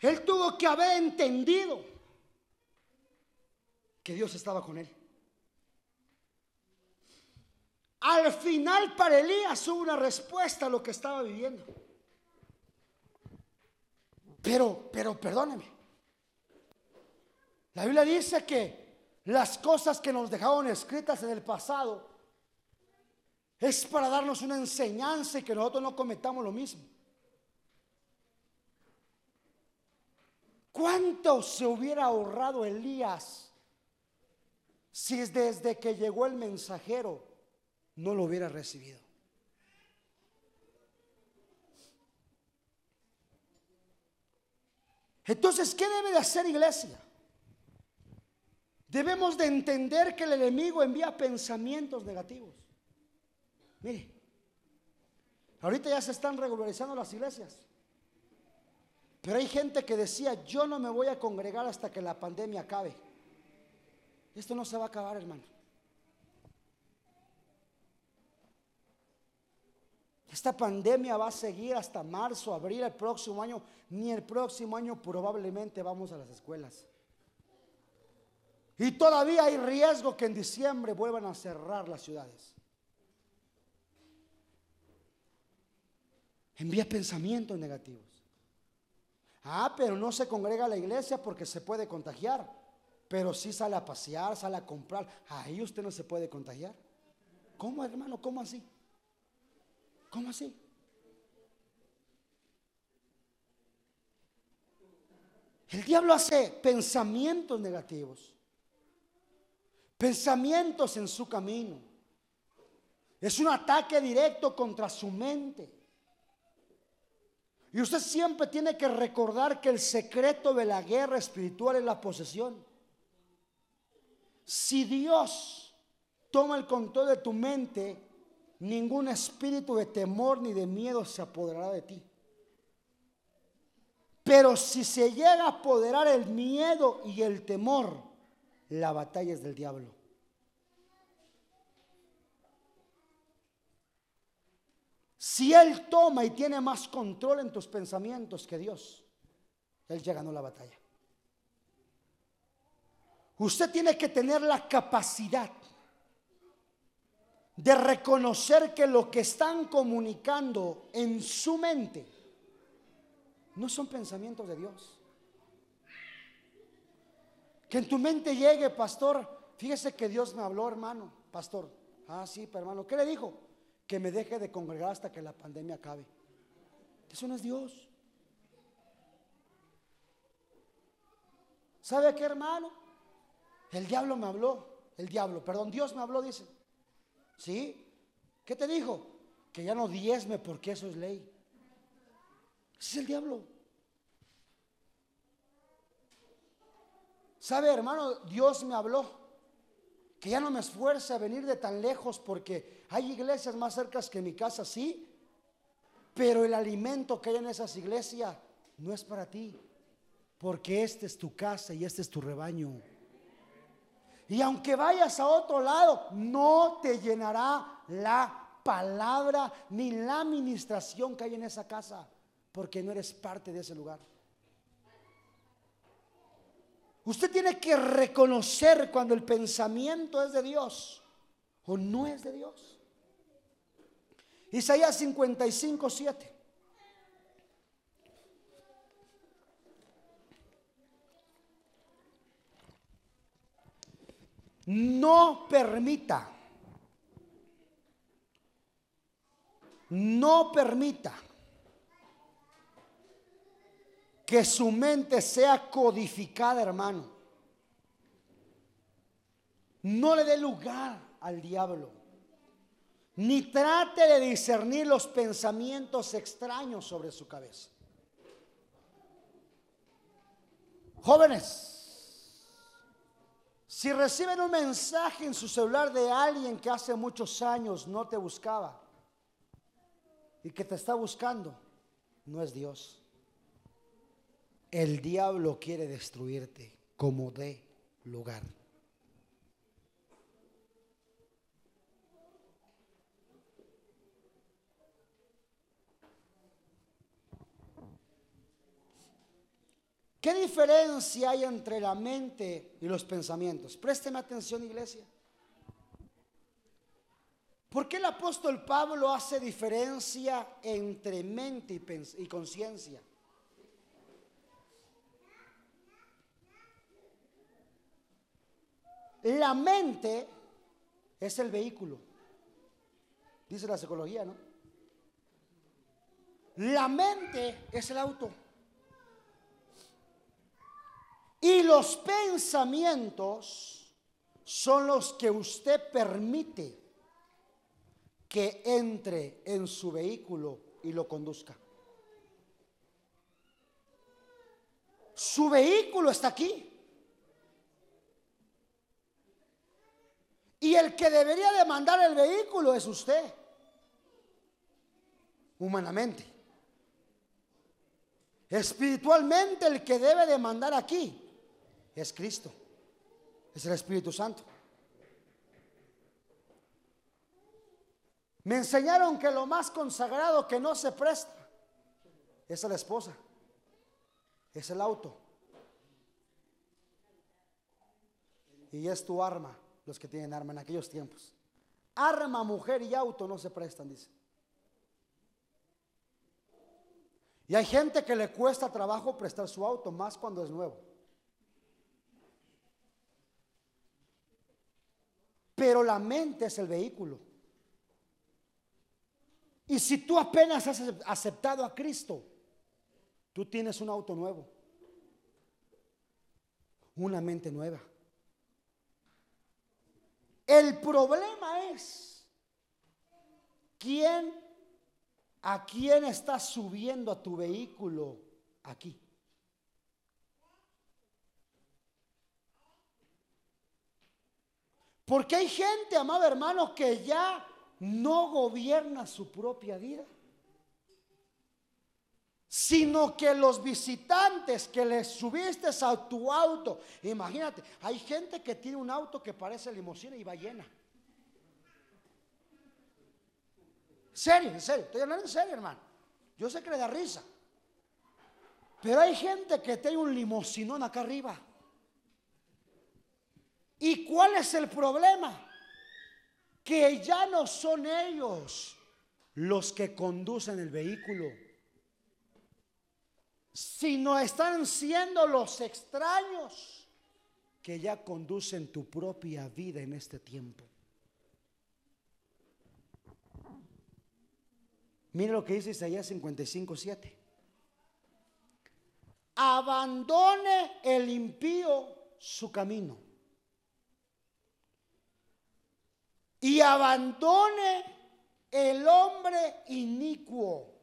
Él tuvo que haber entendido que Dios estaba con él. Al final para Elías hubo una respuesta a lo que estaba viviendo. Pero, pero perdóneme. La Biblia dice que las cosas que nos dejaron escritas en el pasado es para darnos una enseñanza y que nosotros no cometamos lo mismo. ¿Cuánto se hubiera ahorrado Elías si desde que llegó el mensajero no lo hubiera recibido? Entonces, ¿qué debe de hacer iglesia? Debemos de entender que el enemigo envía pensamientos negativos. Mire, ahorita ya se están regularizando las iglesias. Pero hay gente que decía, yo no me voy a congregar hasta que la pandemia acabe. Esto no se va a acabar, hermano. Esta pandemia va a seguir hasta marzo, abril, el próximo año. Ni el próximo año probablemente vamos a las escuelas. Y todavía hay riesgo que en diciembre vuelvan a cerrar las ciudades. Envía pensamientos negativos. Ah, pero no se congrega a la iglesia porque se puede contagiar. Pero sí sale a pasear, sale a comprar. Ahí usted no se puede contagiar. ¿Cómo, hermano? ¿Cómo así? ¿Cómo así? El diablo hace pensamientos negativos. Pensamientos en su camino. Es un ataque directo contra su mente. Y usted siempre tiene que recordar que el secreto de la guerra espiritual es la posesión. Si Dios toma el control de tu mente, ningún espíritu de temor ni de miedo se apoderará de ti. Pero si se llega a apoderar el miedo y el temor, la batalla es del diablo. Si Él toma y tiene más control en tus pensamientos que Dios, Él ya ganó la batalla. Usted tiene que tener la capacidad de reconocer que lo que están comunicando en su mente no son pensamientos de Dios. Que en tu mente llegue, pastor, fíjese que Dios me habló, hermano, pastor. Ah, sí, pero hermano, ¿qué le dijo? Que me deje de congregar hasta que la pandemia acabe. Eso no es Dios. ¿Sabe qué, hermano? El diablo me habló. El diablo, perdón, Dios me habló, dice. ¿Sí? ¿Qué te dijo? Que ya no diezme porque eso es ley. Ese es el diablo. ¿Sabe, hermano? Dios me habló que ya no me esfuerce a venir de tan lejos porque hay iglesias más cercas que mi casa, sí, pero el alimento que hay en esas iglesias no es para ti, porque esta es tu casa y este es tu rebaño. Y aunque vayas a otro lado, no te llenará la palabra ni la administración que hay en esa casa, porque no eres parte de ese lugar. Usted tiene que reconocer cuando el pensamiento es de Dios o no es de Dios. Isaías 55, 7. No permita, no permita que su mente sea codificada, hermano. No le dé lugar al diablo. Ni trate de discernir los pensamientos extraños sobre su cabeza. Jóvenes, si reciben un mensaje en su celular de alguien que hace muchos años no te buscaba y que te está buscando, no es Dios. El diablo quiere destruirte como de lugar. ¿Qué diferencia hay entre la mente y los pensamientos? Présteme atención, iglesia. ¿Por qué el apóstol Pablo hace diferencia entre mente y, conciencia? La mente es el vehículo, dice la psicología, ¿no? La mente es el auto. Y los pensamientos son los que usted permite que entre en su vehículo y lo conduzca. Su vehículo está aquí. Y el que debería demandar el vehículo es usted, humanamente. Espiritualmente el que debe demandar aquí es Cristo, es el Espíritu Santo. Me enseñaron que lo más consagrado que no se presta es la esposa, es el auto. Y es tu arma, los que tienen arma en aquellos tiempos. Arma, mujer y auto no se prestan, dice. Y hay gente que le cuesta trabajo prestar su auto, más cuando es nuevo. pero la mente es el vehículo. Y si tú apenas has aceptado a Cristo, tú tienes un auto nuevo, una mente nueva. El problema es quién a quién estás subiendo a tu vehículo aquí. Porque hay gente, amado hermano, que ya no gobierna su propia vida, sino que los visitantes que les subiste a tu auto, imagínate, hay gente que tiene un auto que parece limusina y va llena. Serio, en serio, estoy hablando en serio, hermano. Yo sé que le da risa. Pero hay gente que tiene un limusinón acá arriba. ¿Y cuál es el problema? Que ya no son ellos los que conducen el vehículo, sino están siendo los extraños que ya conducen tu propia vida en este tiempo. Mira lo que dice Isaías 55, 7. Abandone el impío su camino y abandone el hombre inicuo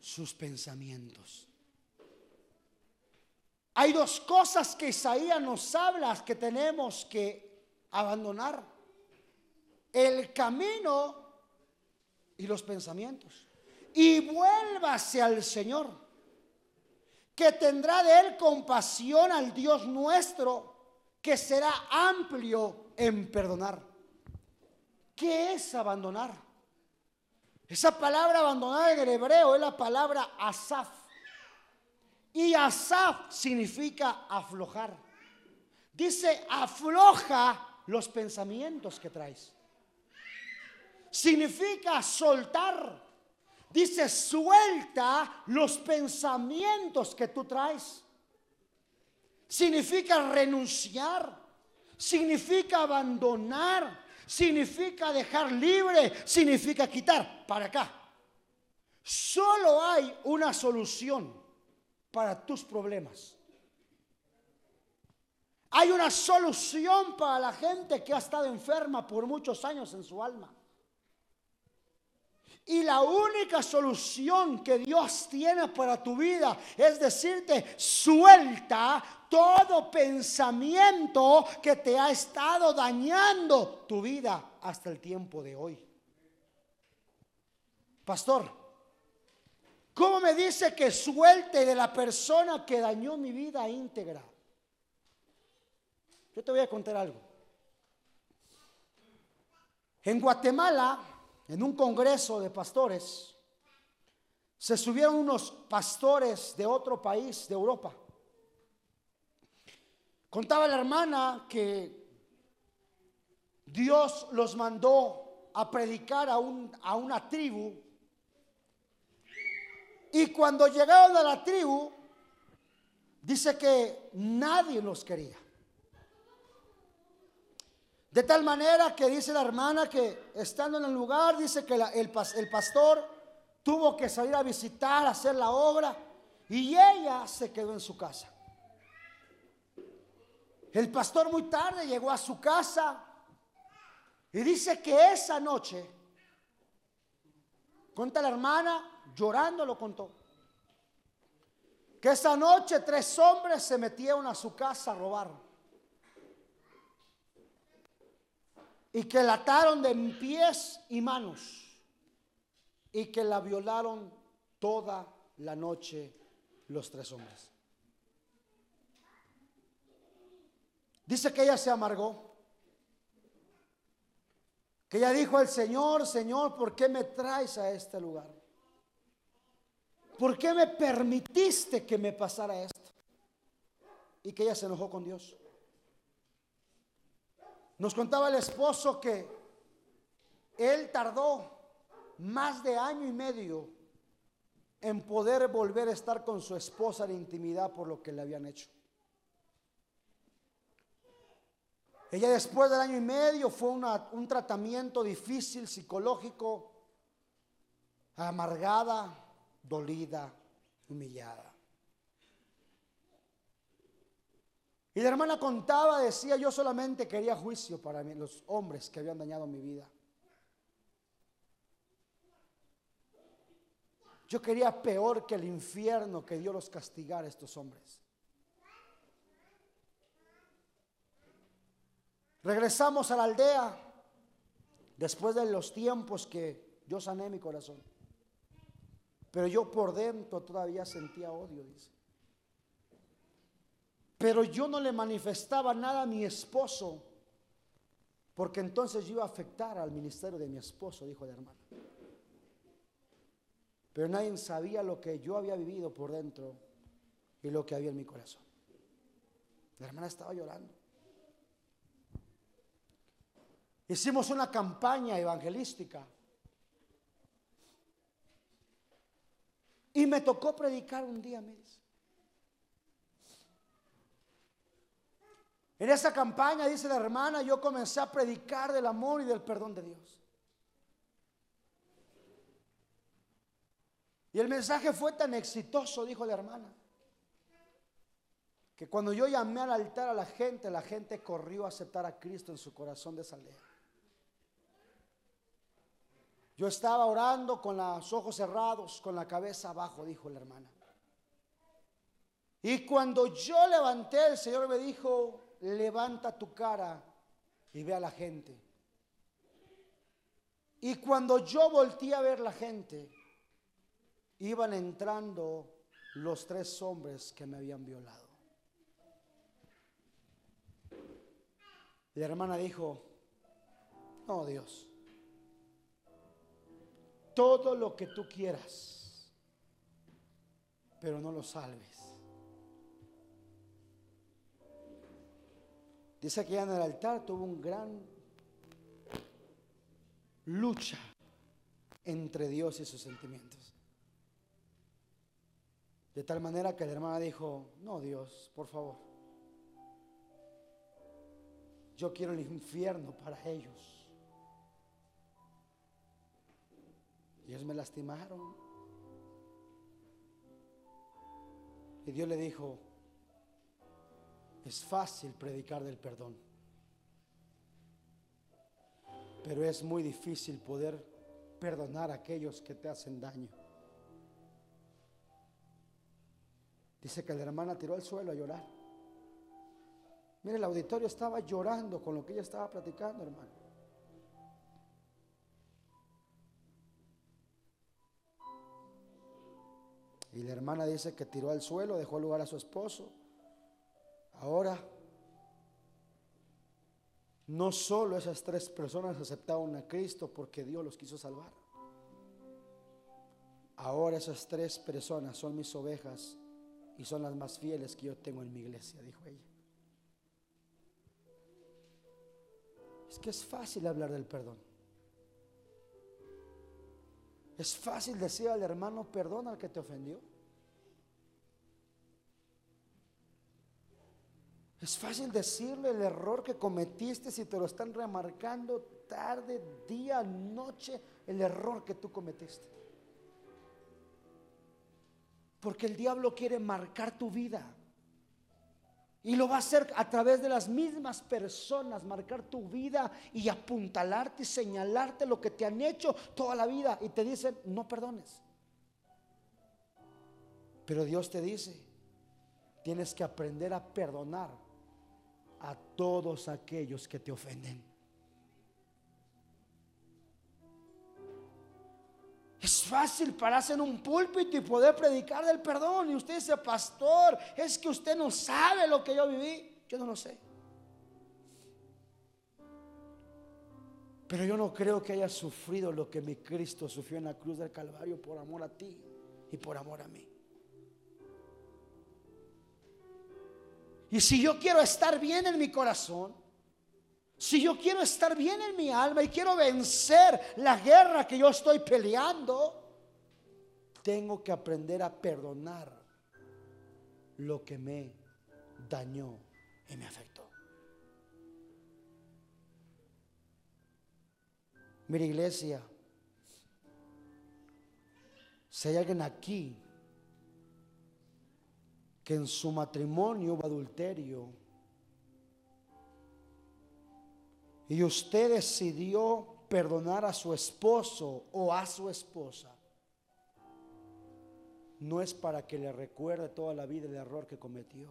sus pensamientos. Hay dos cosas que Isaías nos habla que tenemos que abandonar. El camino y los pensamientos. Y vuélvase al Señor, que tendrá de él compasión al Dios nuestro, que será amplio en perdonar. ¿Qué es abandonar? Esa palabra abandonar en el hebreo es la palabra asaf. Y asaf significa aflojar. Dice, afloja los pensamientos que traes. Significa soltar. Dice, suelta los pensamientos que tú traes. Significa renunciar. Significa abandonar significa dejar libre, significa quitar para acá. Solo hay una solución para tus problemas. Hay una solución para la gente que ha estado enferma por muchos años en su alma. Y la única solución que Dios tiene para tu vida es decirte, suelta todo pensamiento que te ha estado dañando tu vida hasta el tiempo de hoy. Pastor, ¿cómo me dice que suelte de la persona que dañó mi vida íntegra? Yo te voy a contar algo. En Guatemala, en un congreso de pastores, se subieron unos pastores de otro país, de Europa. Contaba la hermana que Dios los mandó a predicar a, a una tribu. Y cuando llegaron a la tribu, dice que nadie los quería. De tal manera que dice la hermana que estando en el lugar, dice que el, pastor tuvo que salir a visitar, a hacer la obra, y ella se quedó en su casa. El pastor muy tarde llegó a su casa y dice que esa noche, cuenta la hermana, llorando lo contó, que esa noche tres hombres se metieron a su casa a robar. y que la ataron de pies y manos y que la violaron toda la noche los tres hombres. Dice que ella se amargó. Que ella dijo al Señor, Señor, ¿por qué me traes a este lugar? ¿Por qué me permitiste que me pasara esto? Y que ella se enojó con Dios. Nos contaba el esposo que él tardó más de año y medio en poder volver a estar con su esposa en intimidad por lo que le habían hecho. Ella después del año y medio fue un tratamiento difícil, psicológico, amargada, dolida, humillada. Y la hermana contaba, decía, yo solamente quería juicio para mí, los hombres que habían dañado mi vida. Yo quería peor que el infierno que Dios los castigara a estos hombres. Regresamos a la aldea después de los tiempos que yo sané mi corazón. Pero yo por dentro todavía sentía odio, dice. Pero yo no le manifestaba nada a mi esposo, porque entonces yo iba a afectar al ministerio de mi esposo, dijo la hermana. Pero nadie sabía lo que yo había vivido por dentro y lo que había en mi corazón. La hermana estaba llorando. Hicimos una campaña evangelística. Y me tocó predicar un día, me En esa campaña, dice la hermana, yo comencé a predicar del amor y del perdón de Dios. Y el mensaje fue tan exitoso, dijo la hermana, que cuando yo llamé al altar a la gente, la gente corrió a aceptar a Cristo en su corazón de esa. Yo estaba orando con los ojos cerrados, con la cabeza abajo, dijo la hermana. Y cuando yo levanté, el Señor me dijo, levanta tu cara y ve a la gente. Y cuando yo volteé a ver la gente, iban entrando los tres hombres que me habían violado. La hermana dijo, no Dios, todo lo que tú quieras, pero no lo salves. Dice que ya en el altar tuvo un gran lucha entre Dios y sus sentimientos. De tal manera que la hermana dijo, no Dios, por favor, yo quiero el infierno para ellos. Ellos me lastimaron. Y Dios le dijo, es fácil predicar del perdón, pero es muy difícil poder perdonar a aquellos que te hacen daño. Dice que la hermana tiró al suelo a llorar. Mire, el auditorio estaba llorando con lo que ella estaba platicando, hermano. Y la hermana dice que tiró al suelo, dejó lugar a su esposo. Ahora, no solo esas tres personas aceptaron a Cristo porque Dios los quiso salvar. Ahora esas tres personas son mis ovejas y son las más fieles que yo tengo en mi iglesia, dijo ella. Es que es fácil hablar del perdón. Es fácil decir al hermano, perdona al que te ofendió. Es fácil decirle el error que cometiste si te lo están remarcando tarde, día, noche, el error que tú cometiste. Porque el diablo quiere marcar tu vida. Y lo va a hacer a través de las mismas personas, marcar tu vida y apuntalarte y señalarte lo que te han hecho toda la vida. Y te dicen, no perdones. Pero Dios te dice, tienes que aprender a perdonar a todos aquellos que te ofenden. Es fácil pararse en un púlpito y poder predicar del perdón. Y usted dice, pastor, es que usted no sabe lo que yo viví. Yo no lo sé. Pero yo no creo que haya sufrido lo que mi Cristo sufrió en la cruz del Calvario por amor a ti y por amor a mí. Y si yo quiero estar bien en mi corazón, si yo quiero estar bien en mi alma y quiero vencer la guerra que yo estoy peleando, tengo que aprender a perdonar lo que me dañó y me afectó. Mira iglesia, si hay alguien aquí que en su matrimonio hubo adulterio, y usted decidió perdonar a su esposo o a su esposa, no es para que le recuerde toda la vida el error que cometió.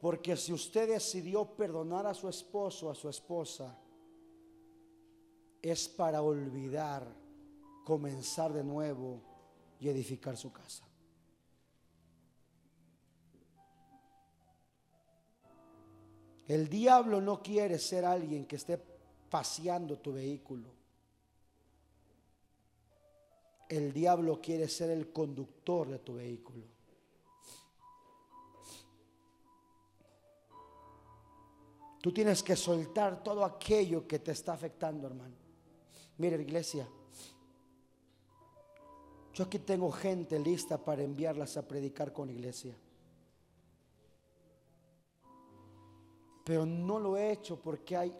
Porque si usted decidió perdonar a su esposo o a su esposa, es para olvidar, comenzar de nuevo y edificar su casa. El diablo no quiere ser alguien que esté paseando tu vehículo. El diablo quiere ser el conductor de tu vehículo. Tú tienes que soltar todo aquello que te está afectando, hermano. Mire, iglesia, yo aquí tengo gente lista para enviarlas a predicar con iglesia. Pero no lo he hecho porque hay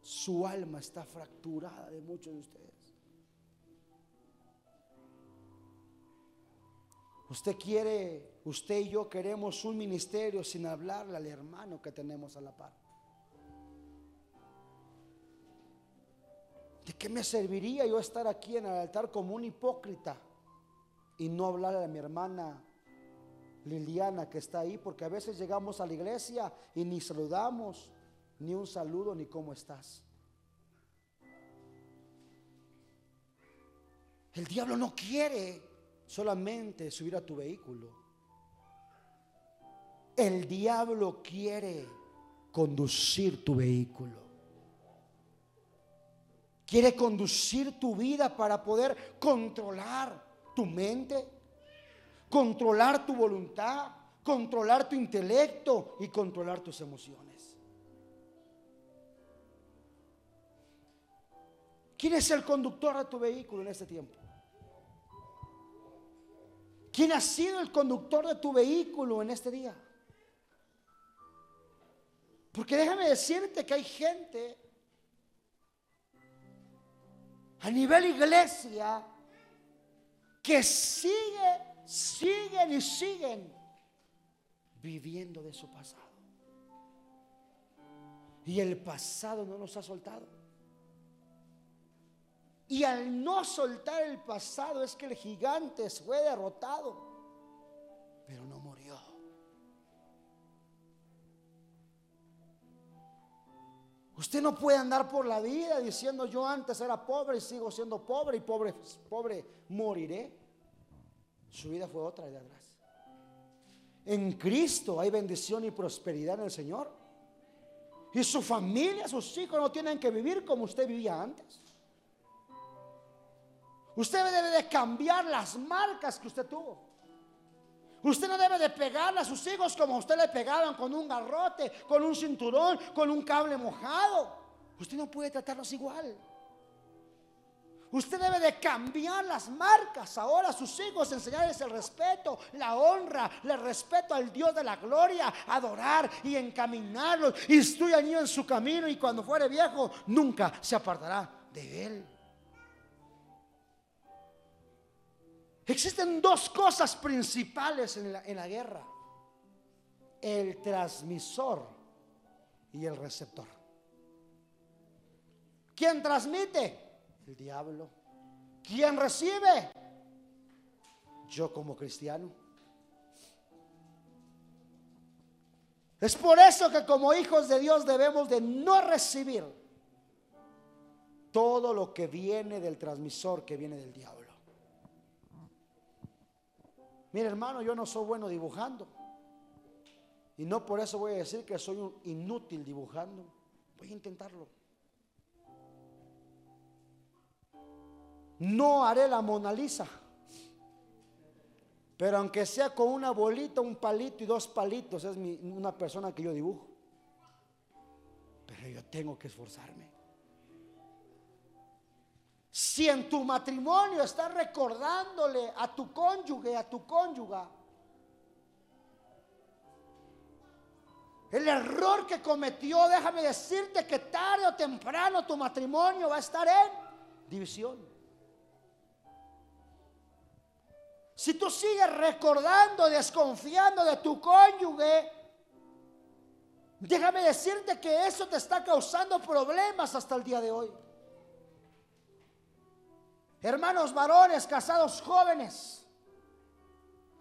su alma está fracturada de muchos de ustedes. Usted quiere, usted y yo queremos un ministerio sin hablarle al hermano que tenemos a la par. ¿De qué me serviría yo estar aquí en el altar como un hipócrita y no hablarle a mi hermana Liliana que está ahí, porque a veces llegamos a la iglesia y ni saludamos, ni un saludo, ni cómo estás. El diablo no quiere solamente subir a tu vehículo. El diablo quiere conducir tu vehículo. Quiere conducir tu vida para poder controlar tu mente, controlar tu voluntad, controlar tu intelecto y controlar tus emociones. ¿Quién es el conductor de tu vehículo en este tiempo? ¿Quién ha sido el conductor de tu vehículo en este día? Porque déjame decirte que hay gente a nivel iglesia que sigue siguen y siguen viviendo de su pasado. Y el pasado no nos ha soltado. Y al no soltar el pasado es que el gigante fue derrotado, pero no murió. Usted no puede andar por la vida diciendo yo antes era pobre y sigo siendo pobre y pobre, pobre moriré. Su vida fue otra de atrás. En Cristo hay bendición y prosperidad en el Señor. Y su familia, sus hijos no tienen que vivir como usted vivía antes. Usted debe de cambiar las marcas que usted tuvo. Usted no debe de pegarle a sus hijos como usted le pegaban con un garrote, con un cinturón, con un cable mojado. Usted no puede tratarlos igual. Usted debe de cambiar las marcas ahora a sus hijos, enseñarles el respeto, la honra, el respeto al Dios de la gloria, adorar y encaminarlos. Instruyan en su camino y cuando fuere viejo nunca se apartará de él. Existen dos cosas principales en la, guerra. El transmisor y el receptor. ¿Quién transmite? El diablo. ¿Quién recibe? Yo como cristiano. Es por eso que como hijos de Dios debemos de no recibir todo lo que viene del transmisor que viene del diablo. Mire hermano, yo no soy bueno dibujando. Y no por eso voy a decir que soy un inútil dibujando. Voy a intentarlo. No haré la Mona Lisa. Pero aunque sea con una bolita, un palito y dos palitos, es una persona que yo dibujo. Pero yo tengo que esforzarme. Si en tu matrimonio estás recordándole a tu cónyuge, a tu cónyuga, el error que cometió, déjame decirte que tarde o temprano tu matrimonio va a estar en división. Si tú sigues recordando, desconfiando de tu cónyuge, déjame decirte que eso te está causando problemas hasta el día de hoy. Hermanos varones, casados jóvenes,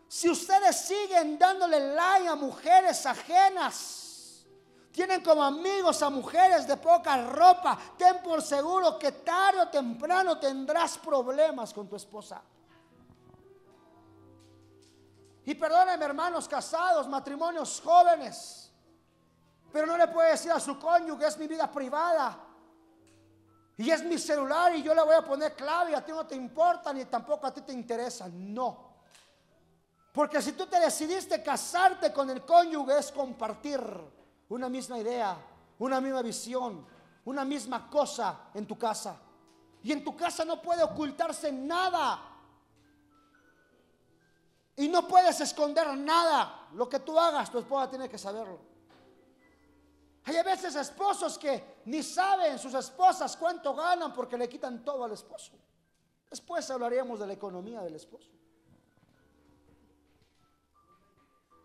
si ustedes siguen dándole like a mujeres ajenas, tienen como amigos a mujeres de poca ropa, ten por seguro que tarde o temprano tendrás problemas con tu esposa. Y perdónenme hermanos casados, matrimonios jóvenes, pero no le puede decir a su cónyuge, es mi vida privada. Y es mi celular y yo le voy a poner clave a ti no te importa ni tampoco a ti te interesa. No. Porque si tú te decidiste casarte con el cónyuge es compartir una misma idea, una misma visión, una misma cosa en tu casa. Y en tu casa no puede ocultarse nada. Y no puedes esconder nada. Lo que tú hagas, tu esposa tiene que saberlo. Hay a veces esposos que ni saben sus esposas cuánto ganan porque le quitan todo al esposo. Después hablaríamos de la economía del esposo.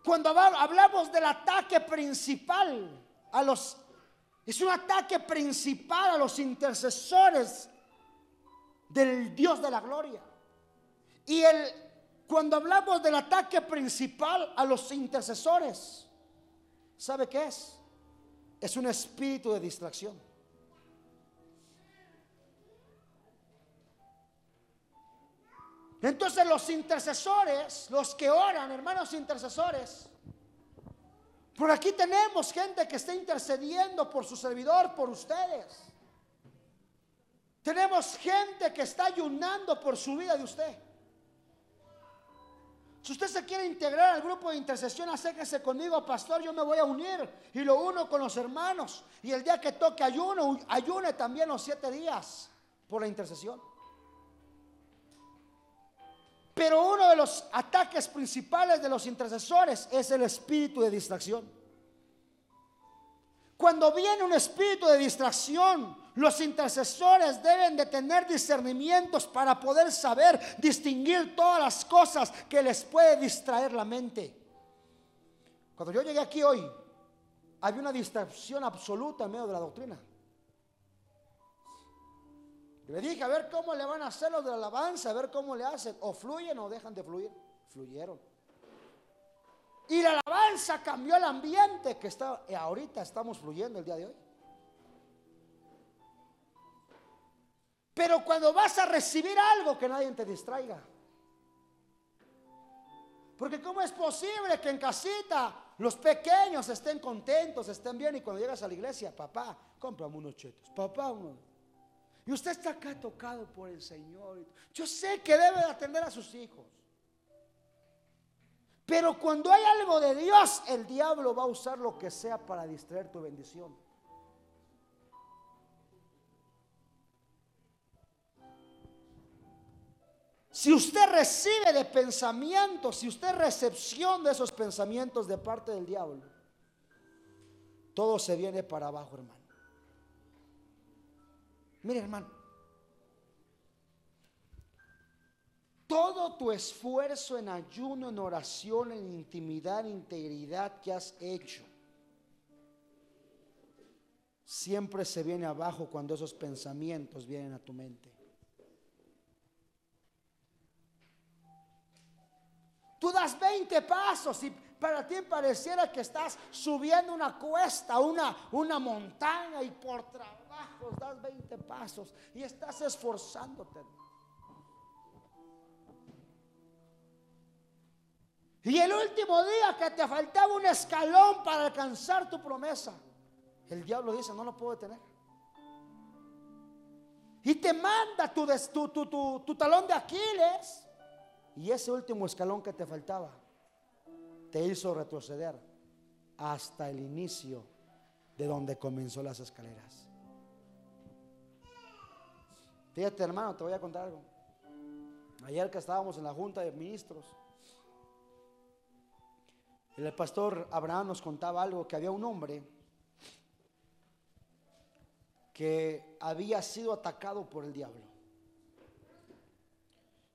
Cuando hablamos del ataque principal a los es un ataque principal a los intercesores del Dios de la gloria. Y el cuando hablamos del ataque principal a los intercesores, ¿sabe qué es? es un espíritu de distracción. Entonces los intercesores, los que oran, hermanos intercesores, por aquí tenemos gente que está intercediendo por su servidor, por ustedes. Tenemos gente que está ayunando por su vida de usted. Si usted se quiere integrar al grupo de intercesión, acérquese conmigo, pastor, yo me voy a unir y lo uno con los hermanos. Y el día que toque ayuno, ayune también los siete días por la intercesión. Pero uno de los ataques principales de los intercesores es el espíritu de distracción. Cuando viene un espíritu de distracción, Los intercesores deben de tener discernimientos para poder saber distinguir todas las cosas que les puede distraer la mente. Cuando yo llegué aquí hoy, había una distracción absoluta en medio de la doctrina. Le dije, a ver cómo le van a hacer los de la alabanza, a ver cómo le hacen. O fluyen o dejan de fluir. Fluyeron. Y la alabanza cambió el ambiente que está, ahorita estamos fluyendo el día de hoy. Pero cuando vas a recibir algo que nadie te distraiga. Porque ¿cómo es posible que en casita los pequeños estén contentos, estén bien y cuando llegas a la iglesia, papá, cómprame unos chetos, papá, uno. Y usted está acá tocado por el Señor. Yo sé que debe de atender a sus hijos. Pero cuando hay algo de Dios, el diablo va a usar lo que sea para distraer tu bendición. Si usted recibe de pensamientos, si usted recepción de esos pensamientos de parte del diablo, todo se viene para abajo, hermano. Mire, hermano, todo tu esfuerzo en ayuno, en oración, en intimidad, en integridad que has hecho, siempre se viene abajo cuando esos pensamientos vienen a tu mente. 20 pasos y para ti pareciera que estás subiendo una cuesta, una, una montaña y por trabajo das 20 pasos y estás esforzándote. Y el último día que te faltaba un escalón para alcanzar tu promesa, el diablo dice, no lo puedo detener. Y te manda tu, tu, tu, tu talón de Aquiles y ese último escalón que te faltaba te hizo retroceder hasta el inicio de donde comenzó las escaleras. Fíjate hermano, te voy a contar algo. Ayer que estábamos en la junta de ministros, el pastor Abraham nos contaba algo, que había un hombre que había sido atacado por el diablo.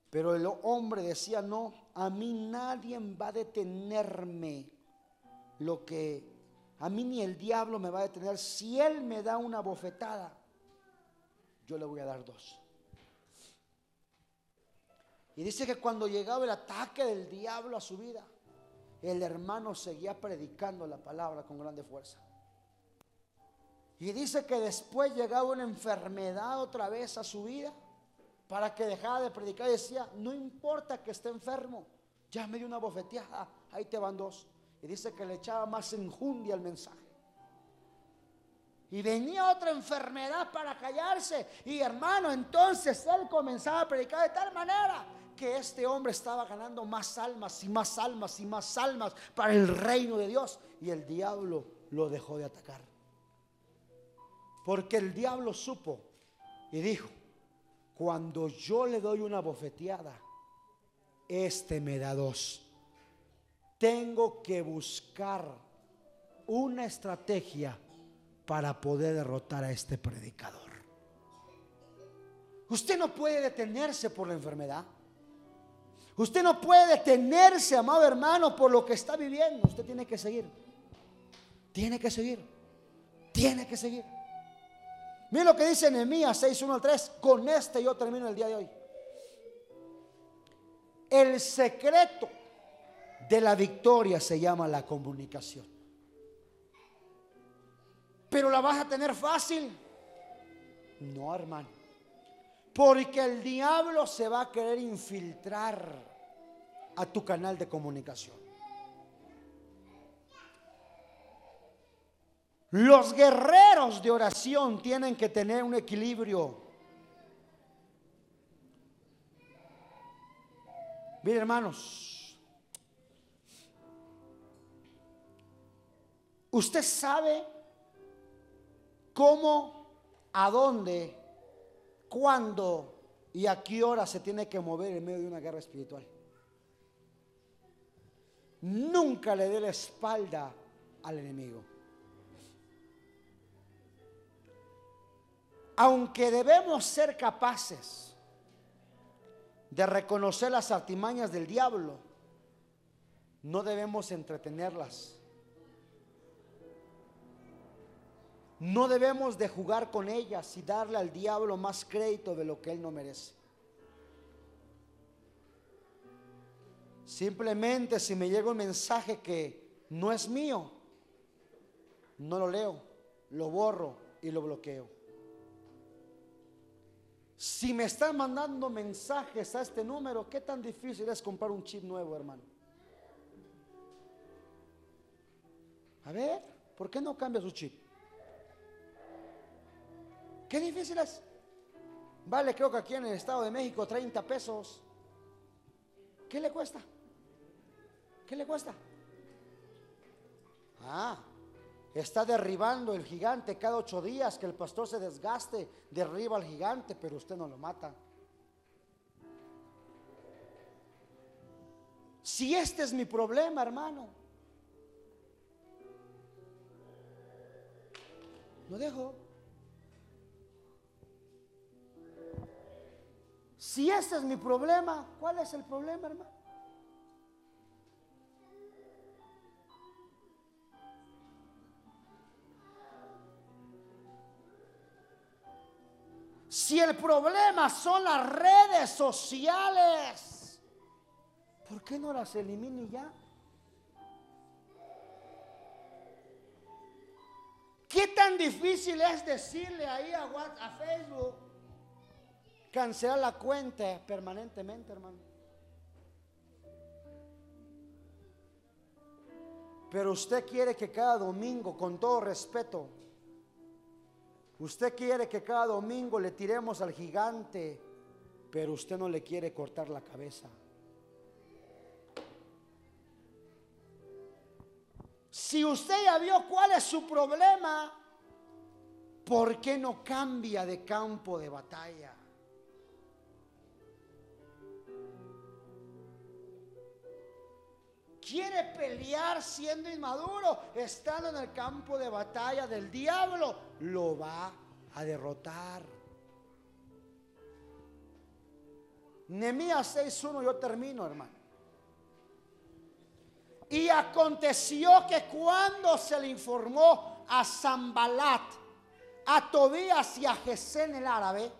Pero el hombre decía, no, a mí nadie va a detenerme lo que a mí ni el diablo me va a detener. Si él me da una bofetada, yo le voy a dar dos. Y dice que cuando llegaba el ataque del diablo a su vida, el hermano seguía predicando la palabra con grande fuerza. Y dice que después llegaba una enfermedad otra vez a su vida para que dejara de predicar. Decía, no importa que esté enfermo, ya me dio una bofeteada, ahí te van dos. Y dice que le echaba más enjundia al mensaje. Y venía otra enfermedad para callarse. Y hermano, entonces él comenzaba a predicar de tal manera que este hombre estaba ganando más almas y más almas y más almas para el reino de Dios. Y el diablo lo dejó de atacar. Porque el diablo supo y dijo, cuando yo le doy una bofeteada, este me da dos. Tengo que buscar una estrategia para poder derrotar a este predicador. Usted no puede detenerse por la enfermedad. Usted no puede detenerse, amado hermano, por lo que está viviendo. Usted tiene que seguir. Tiene que seguir. Tiene que seguir. Mira lo que dice Nehemías 6, 1 al 3. Con este yo termino el día de hoy. El secreto de la victoria se llama la comunicación. Pero la vas a tener fácil. No, hermano. Porque el diablo se va a querer infiltrar a tu canal de comunicación. Los guerreros de oración tienen que tener un equilibrio. Miren hermanos, usted sabe cómo, a dónde, cuándo y a qué hora se tiene que mover en medio de una guerra espiritual. Nunca le dé la espalda al enemigo. Aunque debemos ser capaces de reconocer las artimañas del diablo, no debemos entretenerlas. No debemos de jugar con ellas y darle al diablo más crédito de lo que él no merece. Simplemente si me llega un mensaje que no es mío, no lo leo, lo borro y lo bloqueo. Si me están mandando mensajes a este número, ¿qué tan difícil es comprar un chip nuevo, hermano? A ver, ¿por qué no cambia su chip? ¿Qué difícil es? Vale, creo que aquí en el Estado de México 30 pesos. ¿Qué le cuesta? ¿Qué le cuesta? Ah, está derribando el gigante cada ocho días, que el pastor se desgaste, derriba al gigante, pero usted no lo mata. Si este es mi problema, hermano, lo dejo. Si este es mi problema, ¿cuál es el problema, hermano? Si el problema son las redes sociales, ¿por qué no las elimine ya? ¿Qué tan difícil es decirle ahí a, a Facebook cancelar la cuenta permanentemente, hermano? Pero usted quiere que cada domingo, con todo respeto, Usted quiere que cada domingo le tiremos al gigante, pero usted no le quiere cortar la cabeza. Si usted ya vio cuál es su problema, ¿por qué no cambia de campo de batalla? quiere pelear siendo inmaduro, estando en el campo de batalla del diablo, lo va a derrotar. Nehemías 6.1, yo termino, hermano. Y aconteció que cuando se le informó a Zambalat, a Tobías y a Gesén el árabe,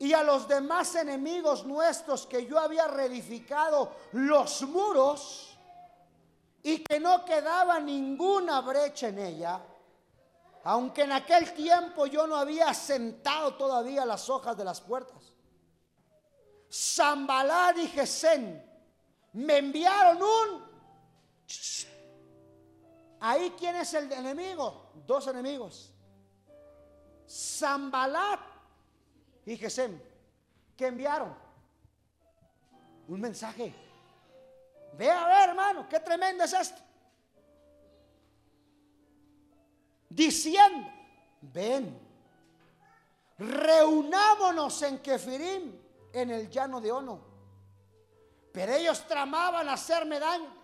y a los demás enemigos nuestros que yo había reedificado los muros y que no quedaba ninguna brecha en ella, aunque en aquel tiempo yo no había sentado todavía las hojas de las puertas. Zambalad y Gesén me enviaron un... Ahí quién es el enemigo? Dos enemigos. Zambalat y Gesem, ¿qué enviaron? Un mensaje. Ve a ver, hermano, qué tremendo es esto. Diciendo, ven, reunámonos en Kefirim, en el llano de Ono. Pero ellos tramaban hacerme daño.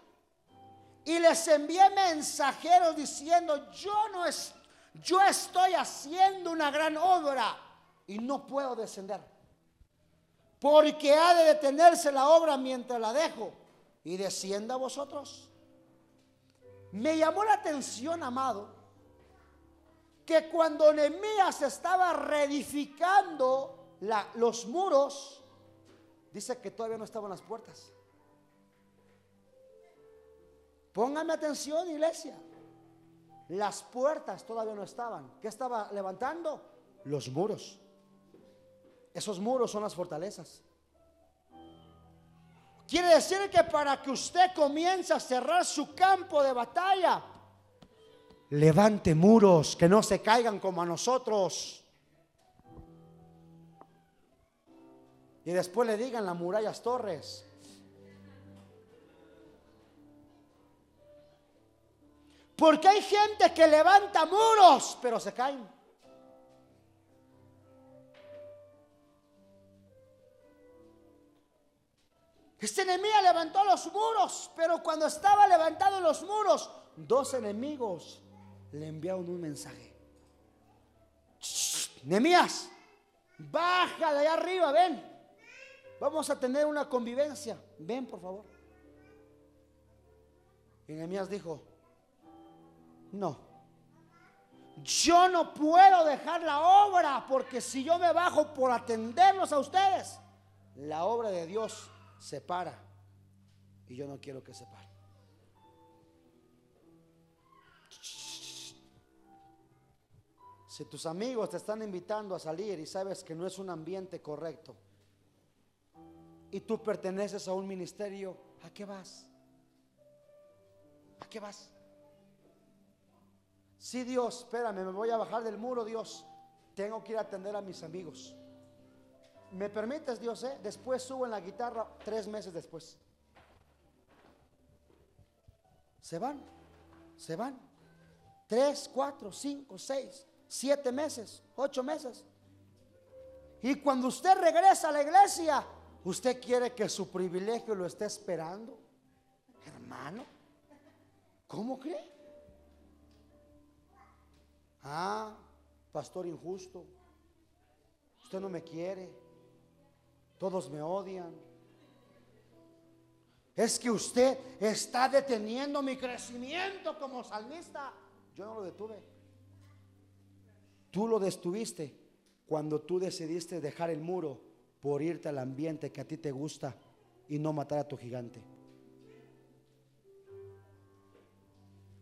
Y les envié mensajeros diciendo, yo no es, yo estoy haciendo una gran obra y no puedo descender. Porque ha de detenerse la obra mientras la dejo y descienda vosotros. Me llamó la atención, amado, que cuando Nehemías estaba reedificando los muros, dice que todavía no estaban las puertas. Póngame atención, iglesia. Las puertas todavía no estaban. ¿Qué estaba levantando? Los muros. Esos muros son las fortalezas. Quiere decir que para que usted comience a cerrar su campo de batalla, levante muros que no se caigan como a nosotros. Y después le digan las murallas torres. Porque hay gente que levanta muros, pero se caen. Este enemigo levantó los muros, pero cuando estaba levantando los muros, dos enemigos le enviaron un mensaje. Nemías, baja de allá arriba, ven. Vamos a tener una convivencia. Ven, por favor. Y Nehemías dijo, no, yo no puedo dejar la obra porque si yo me bajo por atenderlos a ustedes, la obra de Dios se para y yo no quiero que se pare. Si tus amigos te están invitando a salir y sabes que no es un ambiente correcto y tú perteneces a un ministerio, ¿a qué vas? ¿A qué vas? Sí, Dios, espérame, me voy a bajar del muro, Dios. Tengo que ir a atender a mis amigos. ¿Me permites, Dios? Eh? Después subo en la guitarra tres meses después. Se van, se van. Tres, cuatro, cinco, seis, siete meses, ocho meses. Y cuando usted regresa a la iglesia, usted quiere que su privilegio lo esté esperando. Hermano, ¿cómo cree? Ah, pastor injusto. Usted no me quiere. Todos me odian. Es que usted está deteniendo mi crecimiento como salmista. Yo no lo detuve. Tú lo detuviste cuando tú decidiste dejar el muro por irte al ambiente que a ti te gusta y no matar a tu gigante.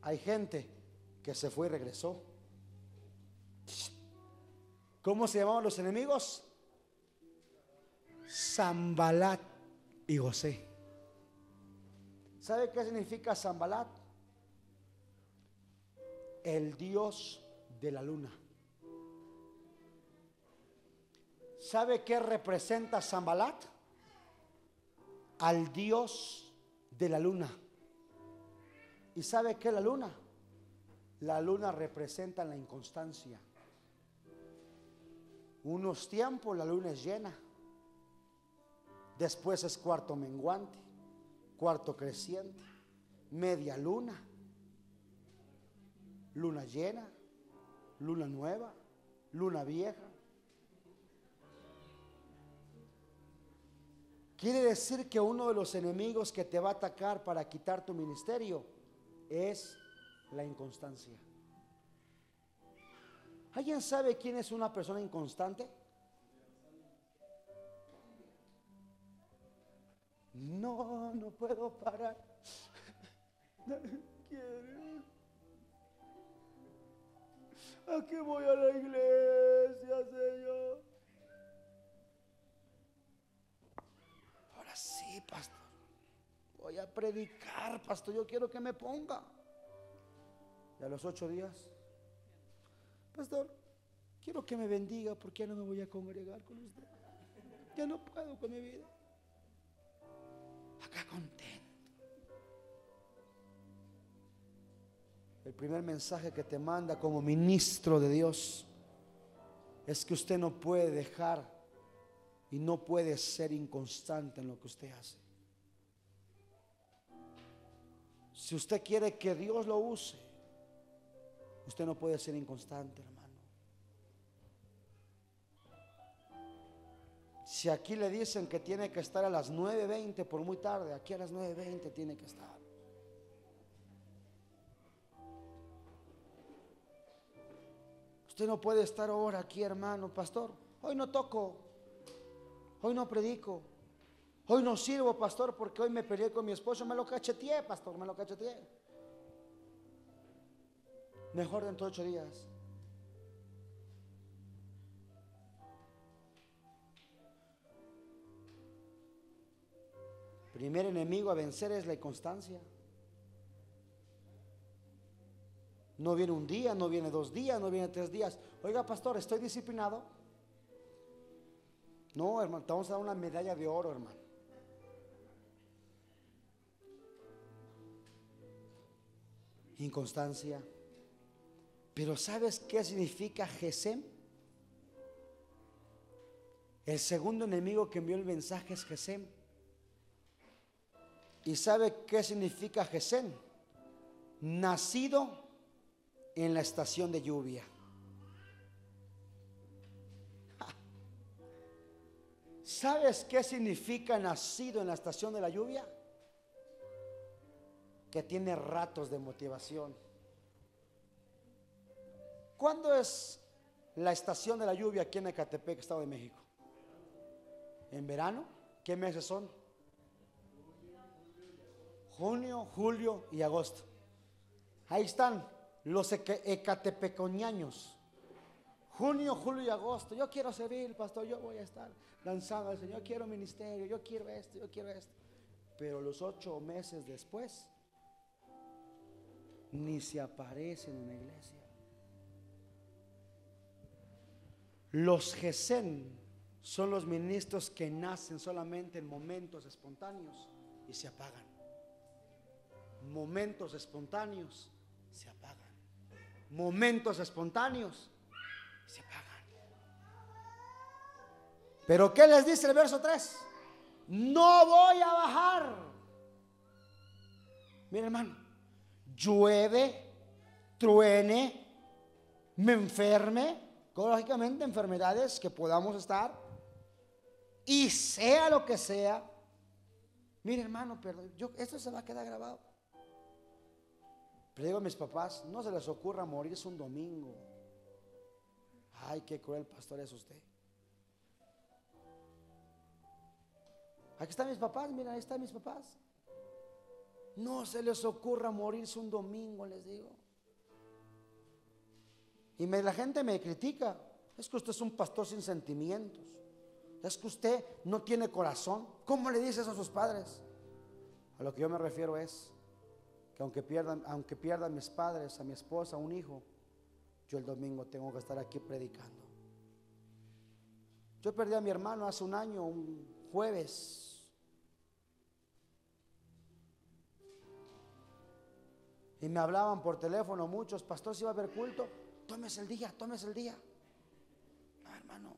Hay gente que se fue y regresó. ¿Cómo se llamaban los enemigos? Zambalat y José. ¿Sabe qué significa Zambalat? El dios de la luna. ¿Sabe qué representa Zambalat? Al dios de la luna. ¿Y sabe qué es la luna? La luna representa la inconstancia. Unos tiempos la luna es llena. Después es cuarto menguante, cuarto creciente, media luna, luna llena, luna nueva, luna vieja. Quiere decir que uno de los enemigos que te va a atacar para quitar tu ministerio es la inconstancia. ¿Alguien sabe quién es una persona inconstante? No, no puedo parar. quiere. ¿A qué voy a la iglesia, Señor? Ahora sí, pastor. Voy a predicar, pastor. Yo quiero que me ponga. Y a los ocho días, pastor, quiero que me bendiga porque ya no me voy a congregar con usted. Ya no puedo con mi vida. Acá contento. El primer mensaje que te manda como ministro de Dios es que usted no puede dejar y no puede ser inconstante en lo que usted hace. Si usted quiere que Dios lo use, usted no puede ser inconstante, hermano. Si aquí le dicen que tiene que estar a las 9.20 por muy tarde, aquí a las 9.20 tiene que estar. Usted no puede estar ahora aquí, hermano, pastor. Hoy no toco, hoy no predico, hoy no sirvo, pastor, porque hoy me peleé con mi esposo. Me lo cacheteé, pastor, me lo cacheteé. Mejor dentro de ocho días. Primer enemigo a vencer es la inconstancia. No viene un día, no viene dos días, no viene tres días. Oiga, pastor, ¿estoy disciplinado? No, hermano, te vamos a dar una medalla de oro, hermano. Inconstancia. Pero ¿sabes qué significa Gesem? El segundo enemigo que envió el mensaje es Gesem. ¿Y sabe qué significa Gesem? Nacido en la estación de lluvia. ¿Sabes qué significa nacido en la estación de la lluvia? Que tiene ratos de motivación. ¿Cuándo es la estación de la lluvia aquí en Ecatepec, Estado de México? ¿En verano? ¿Qué meses son? Junio, julio y agosto. Ahí están los ecatepecoñaños. Junio, julio y agosto. Yo quiero servir, pastor. Yo voy a estar danzando al Señor. Yo quiero ministerio. Yo quiero esto. Yo quiero esto. Pero los ocho meses después, ni se aparecen en la iglesia. Los Gesén son los ministros que nacen solamente en momentos espontáneos y se apagan. Momentos espontáneos se apagan. Momentos espontáneos se apagan. Pero ¿qué les dice el verso 3? No voy a bajar. Mira hermano, llueve, truene, me enferme, lógicamente enfermedades que podamos estar y sea lo que sea. Mire hermano, pero yo, esto se va a quedar grabado. Pero digo a mis papás, no se les ocurra morirse un domingo. Ay, qué cruel pastor es usted. Aquí están mis papás, mira, ahí están mis papás. No se les ocurra morirse un domingo, les digo. Y la gente me critica. Es que usted es un pastor sin sentimientos. Es que usted no tiene corazón. ¿Cómo le dices a sus padres? A lo que yo me refiero es que aunque pierdan, aunque pierdan mis padres, a mi esposa, a un hijo, yo el domingo tengo que estar aquí predicando. Yo perdí a mi hermano hace un año, un jueves. Y me hablaban por teléfono muchos, pastor, si va a haber culto tomes el día, tomes el día. No, hermano.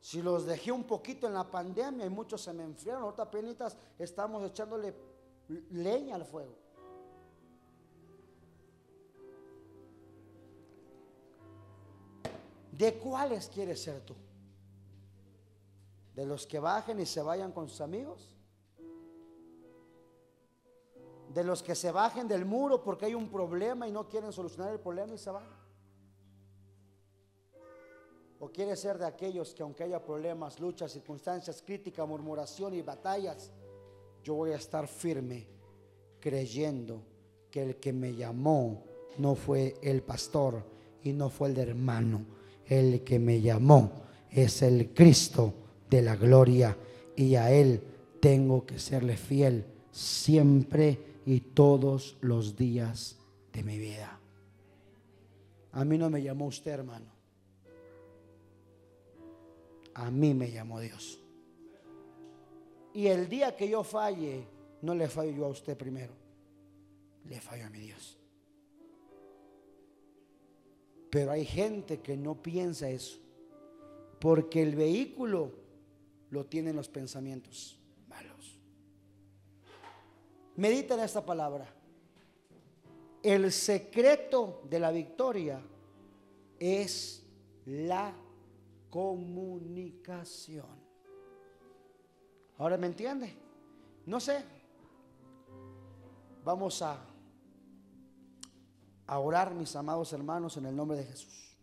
Si los dejé un poquito en la pandemia y muchos se me enfriaron, ahorita penitas estamos echándole leña al fuego. ¿De cuáles quieres ser tú? ¿De los que bajen y se vayan con sus amigos? De los que se bajen del muro porque hay un problema y no quieren solucionar el problema y se van. O quiere ser de aquellos que aunque haya problemas, luchas, circunstancias críticas, murmuración y batallas, yo voy a estar firme creyendo que el que me llamó no fue el pastor y no fue el hermano. El que me llamó es el Cristo de la gloria y a Él tengo que serle fiel siempre y todos los días de mi vida. A mí no me llamó usted, hermano. A mí me llamó Dios. Y el día que yo falle, no le fallo yo a usted primero, le fallo a mi Dios. Pero hay gente que no piensa eso, porque el vehículo lo tienen los pensamientos. Medita en esta palabra. El secreto de la victoria es la comunicación. Ahora me entiende. No sé. Vamos a, a orar, mis amados hermanos, en el nombre de Jesús.